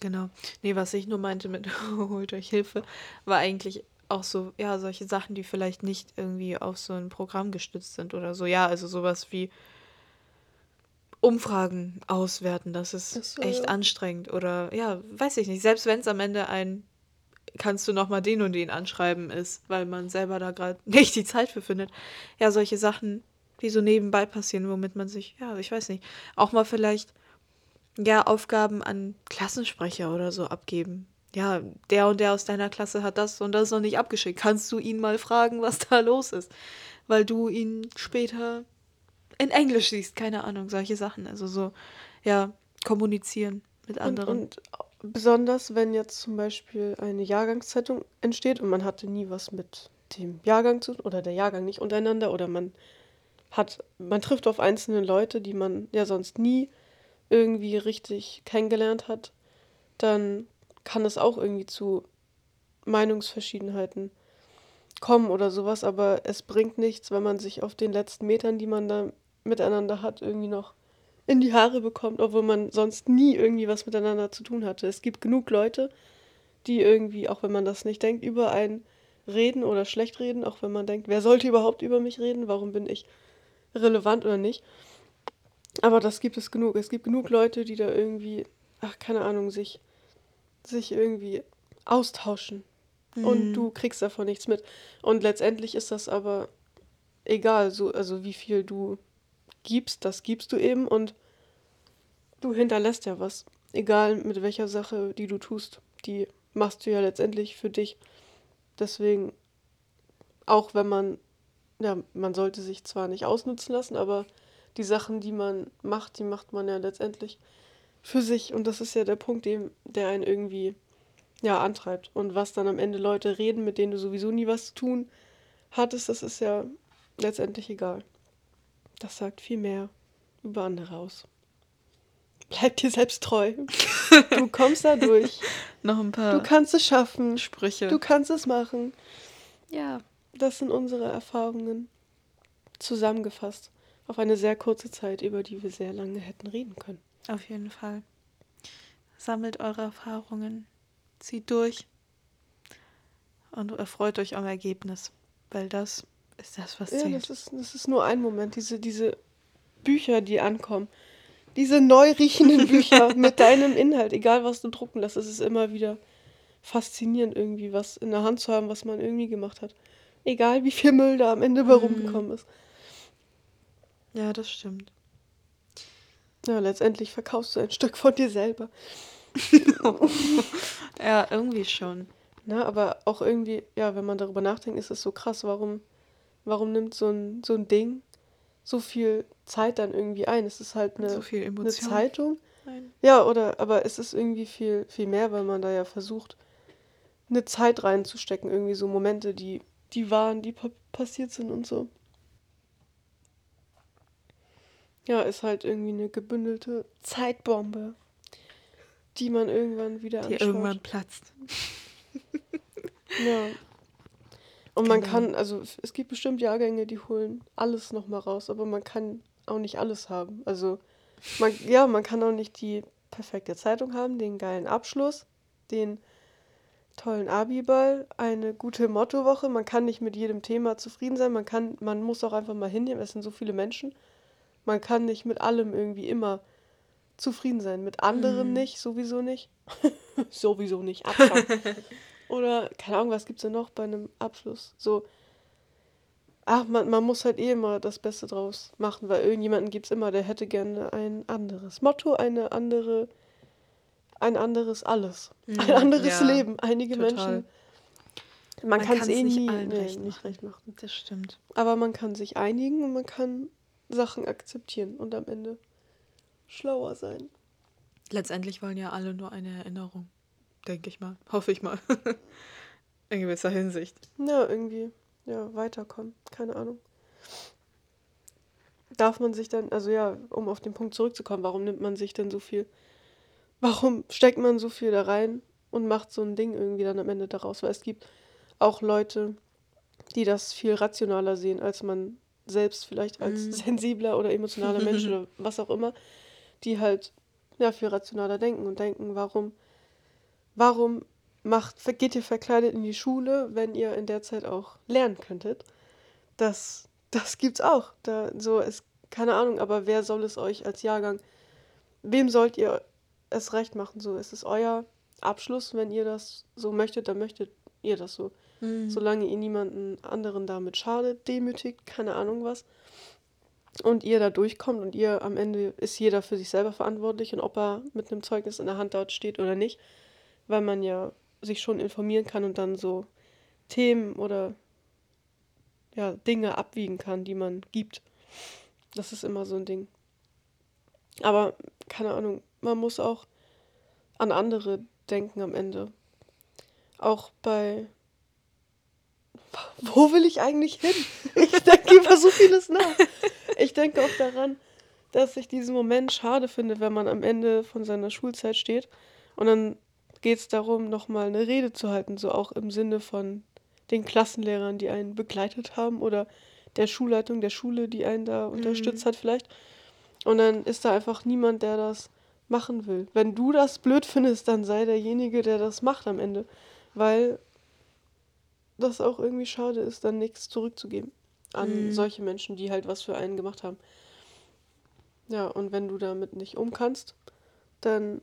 Genau. Nee, was ich nur meinte mit [LAUGHS] holt euch Hilfe, war eigentlich auch so, ja, solche Sachen, die vielleicht nicht irgendwie auf so ein Programm gestützt sind oder so. Ja, also sowas wie Umfragen auswerten. Das ist so, echt ja. anstrengend. Oder ja, weiß ich nicht. Selbst wenn es am Ende ein kannst du nochmal den und den anschreiben ist, weil man selber da gerade [LAUGHS] nicht die Zeit für findet. Ja, solche Sachen, die so nebenbei passieren, womit man sich, ja, ich weiß nicht, auch mal vielleicht ja Aufgaben an Klassensprecher oder so abgeben. Ja, der und der aus deiner Klasse hat das und das noch nicht abgeschickt. Kannst du ihn mal fragen, was da los ist? Weil du ihn später in Englisch siehst, keine Ahnung, solche Sachen. Also so, ja, kommunizieren mit anderen. Und, und Besonders wenn jetzt zum Beispiel eine Jahrgangszeitung entsteht und man hatte nie was mit dem Jahrgang zu oder der Jahrgang nicht untereinander oder man hat, man trifft auf einzelne Leute, die man ja sonst nie irgendwie richtig kennengelernt hat, dann kann es auch irgendwie zu Meinungsverschiedenheiten kommen oder sowas, aber es bringt nichts, wenn man sich auf den letzten Metern, die man da miteinander hat, irgendwie noch in die Haare bekommt, obwohl man sonst nie irgendwie was miteinander zu tun hatte. Es gibt genug Leute, die irgendwie, auch wenn man das nicht denkt, über einen reden oder schlecht reden, auch wenn man denkt, wer sollte überhaupt über mich reden, warum bin ich relevant oder nicht. Aber das gibt es genug. Es gibt genug Leute, die da irgendwie, ach, keine Ahnung, sich, sich irgendwie austauschen. Mhm. Und du kriegst davon nichts mit. Und letztendlich ist das aber egal, so, also wie viel du gibst, das gibst du eben und du hinterlässt ja was. Egal mit welcher Sache, die du tust, die machst du ja letztendlich für dich. Deswegen, auch wenn man, ja, man sollte sich zwar nicht ausnutzen lassen, aber die Sachen, die man macht, die macht man ja letztendlich für sich. Und das ist ja der Punkt, dem, der einen irgendwie ja, antreibt. Und was dann am Ende Leute reden, mit denen du sowieso nie was zu tun hattest, das ist ja letztendlich egal. Das sagt viel mehr über andere aus. Bleib dir selbst treu. Du [LAUGHS] kommst da durch. Noch ein paar. Du kannst es schaffen. Sprüche. Du kannst es machen. Ja. Das sind unsere Erfahrungen zusammengefasst. Auf eine sehr kurze Zeit, über die wir sehr lange hätten reden können. Auf jeden Fall. Sammelt eure Erfahrungen. Zieht durch. Und erfreut euch am Ergebnis. Weil das ist das, was zählt. Ja, das ist, das ist nur ein Moment. Diese, diese Bücher, die ankommen. Diese neu riechenden [LAUGHS] Bücher mit deinem Inhalt, egal was du drucken lässt, es ist immer wieder faszinierend, irgendwie was in der Hand zu haben, was man irgendwie gemacht hat. Egal wie viel Müll da am Ende bei mhm. rumgekommen ist. Ja, das stimmt. Ja, letztendlich verkaufst du ein Stück von dir selber. [LAUGHS] ja, irgendwie schon. Na, aber auch irgendwie, ja, wenn man darüber nachdenkt, ist es so krass, warum Warum nimmt so ein, so ein Ding so viel Zeit dann irgendwie ein? Es ist halt eine, so viel eine Zeitung. Nein. Ja, oder, aber es ist irgendwie viel, viel mehr, weil man da ja versucht, eine Zeit reinzustecken, irgendwie so Momente, die, die waren, die pa passiert sind und so. Ja, ist halt irgendwie eine gebündelte Zeitbombe, die man irgendwann wieder Die anschaut. irgendwann platzt. ja. Und man genau. kann, also es gibt bestimmt Jahrgänge, die holen alles nochmal raus, aber man kann auch nicht alles haben. Also man, ja, man kann auch nicht die perfekte Zeitung haben, den geilen Abschluss, den tollen Abiball, eine gute Mottowoche. Man kann nicht mit jedem Thema zufrieden sein. Man kann, man muss auch einfach mal hinnehmen. Es sind so viele Menschen. Man kann nicht mit allem irgendwie immer zufrieden sein. Mit anderen mhm. nicht, sowieso nicht. [LAUGHS] sowieso nicht. Abschauen. [LAUGHS] Oder, keine Ahnung, was gibt es denn noch bei einem Abschluss? So, ach, man, man muss halt eh immer das Beste draus machen, weil irgendjemanden gibt es immer, der hätte gerne ein anderes Motto, eine andere, ein anderes Alles. Mhm, ein anderes ja, Leben. Einige total. Menschen. Man, man kann es eh nicht, nie, allen nee, recht nicht recht machen. Das stimmt. Aber man kann sich einigen und man kann Sachen akzeptieren und am Ende schlauer sein. Letztendlich wollen ja alle nur eine Erinnerung. Denke ich mal. Hoffe ich mal. [LAUGHS] In gewisser Hinsicht. Ja, irgendwie. Ja, weiterkommen. Keine Ahnung. Darf man sich dann, also ja, um auf den Punkt zurückzukommen, warum nimmt man sich denn so viel, warum steckt man so viel da rein und macht so ein Ding irgendwie dann am Ende daraus? Weil es gibt auch Leute, die das viel rationaler sehen, als man selbst vielleicht als mhm. sensibler oder emotionaler Mensch [LAUGHS] oder was auch immer, die halt ja viel rationaler denken und denken, warum warum macht, geht ihr verkleidet in die Schule, wenn ihr in der Zeit auch lernen könntet? Das, das gibt's auch. Da, so, es, keine Ahnung, aber wer soll es euch als Jahrgang, wem sollt ihr es recht machen? So, es ist euer Abschluss, wenn ihr das so möchtet, dann möchtet ihr das so. Mhm. Solange ihr niemanden anderen damit schadet, demütigt, keine Ahnung was. Und ihr da durchkommt und ihr am Ende ist jeder für sich selber verantwortlich und ob er mit einem Zeugnis in der Hand dort steht oder nicht weil man ja sich schon informieren kann und dann so Themen oder ja, Dinge abwiegen kann, die man gibt. Das ist immer so ein Ding. Aber keine Ahnung, man muss auch an andere denken am Ende. Auch bei. [LAUGHS] Wo will ich eigentlich hin? Ich denke über so vieles nach. Ich denke auch daran, dass ich diesen Moment schade finde, wenn man am Ende von seiner Schulzeit steht und dann geht es darum, nochmal eine Rede zu halten, so auch im Sinne von den Klassenlehrern, die einen begleitet haben oder der Schulleitung der Schule, die einen da unterstützt mhm. hat vielleicht. Und dann ist da einfach niemand, der das machen will. Wenn du das blöd findest, dann sei derjenige, der das macht am Ende. Weil das auch irgendwie schade ist, dann nichts zurückzugeben an mhm. solche Menschen, die halt was für einen gemacht haben. Ja, und wenn du damit nicht um kannst, dann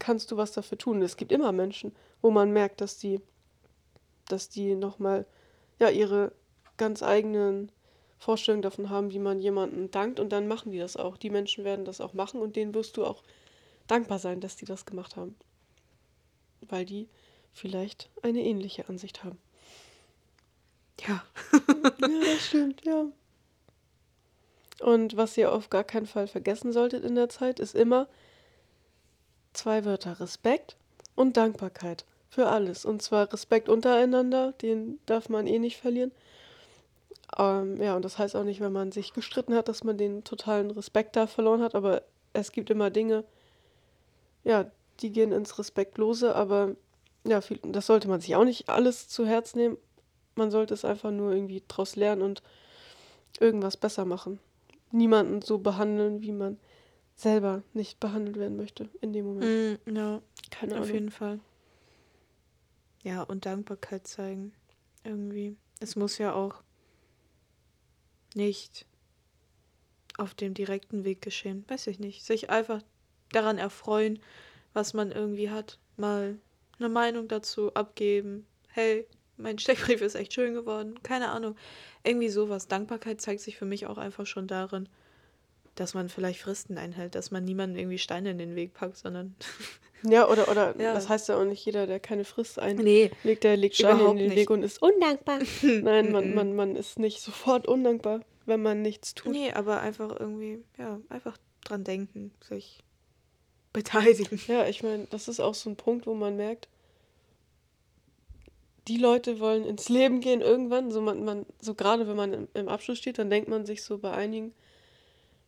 kannst du was dafür tun. Es gibt immer Menschen, wo man merkt, dass die, dass die nochmal ja, ihre ganz eigenen Vorstellungen davon haben, wie man jemanden dankt und dann machen die das auch. Die Menschen werden das auch machen und denen wirst du auch dankbar sein, dass die das gemacht haben. Weil die vielleicht eine ähnliche Ansicht haben. Ja. ja, das stimmt, ja. Und was ihr auf gar keinen Fall vergessen solltet in der Zeit, ist immer zwei Wörter Respekt und Dankbarkeit für alles. Und zwar Respekt untereinander, den darf man eh nicht verlieren. Ähm, ja, und das heißt auch nicht, wenn man sich gestritten hat, dass man den totalen Respekt da verloren hat, aber es gibt immer Dinge, ja, die gehen ins Respektlose, aber ja, viel, das sollte man sich auch nicht alles zu Herz nehmen. Man sollte es einfach nur irgendwie draus lernen und irgendwas besser machen niemanden so behandeln, wie man selber nicht behandelt werden möchte in dem Moment. Mm, ja, keine Ahnung. Auf jeden Fall. Ja, und Dankbarkeit zeigen. Irgendwie. Es muss ja auch nicht auf dem direkten Weg geschehen. Weiß ich nicht. Sich einfach daran erfreuen, was man irgendwie hat. Mal eine Meinung dazu abgeben. Hey, mein Steckbrief ist echt schön geworden. Keine Ahnung. Irgendwie sowas. Dankbarkeit zeigt sich für mich auch einfach schon darin, dass man vielleicht Fristen einhält, dass man niemanden irgendwie Steine in den Weg packt, sondern. Ja, oder, oder [LAUGHS] ja. das heißt ja auch nicht jeder, der keine Frist einlegt, nee, der legt Steine in den nicht. Weg und ist undankbar. [LAUGHS] Nein, man, man, man ist nicht sofort undankbar, wenn man nichts tut. Nee, aber einfach irgendwie, ja, einfach dran denken, sich beteiligen. Ja, ich meine, das ist auch so ein Punkt, wo man merkt, die Leute wollen ins Leben gehen irgendwann. So, man, man, so gerade wenn man im, im Abschluss steht, dann denkt man sich so bei einigen,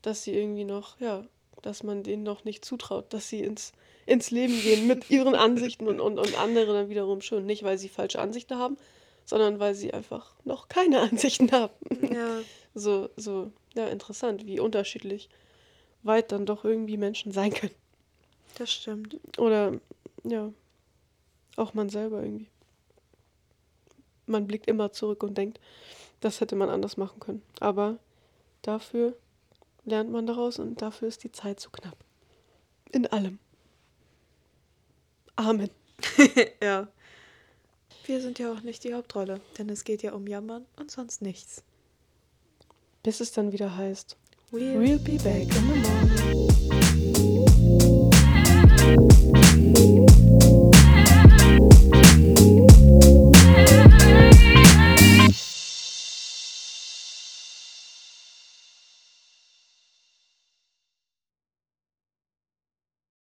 dass sie irgendwie noch, ja, dass man denen noch nicht zutraut, dass sie ins, ins Leben gehen mit ihren Ansichten und, und, und andere dann wiederum schon. Nicht, weil sie falsche Ansichten haben, sondern weil sie einfach noch keine [LAUGHS] Ansichten haben. Ja. So, so, ja, interessant, wie unterschiedlich weit dann doch irgendwie Menschen sein können. Das stimmt. Oder, ja, auch man selber irgendwie man blickt immer zurück und denkt, das hätte man anders machen können. Aber dafür lernt man daraus und dafür ist die Zeit zu knapp. In allem. Amen. [LAUGHS] ja. Wir sind ja auch nicht die Hauptrolle, denn es geht ja um Jammern und sonst nichts. Bis es dann wieder heißt, We'll, we'll be back in the morning.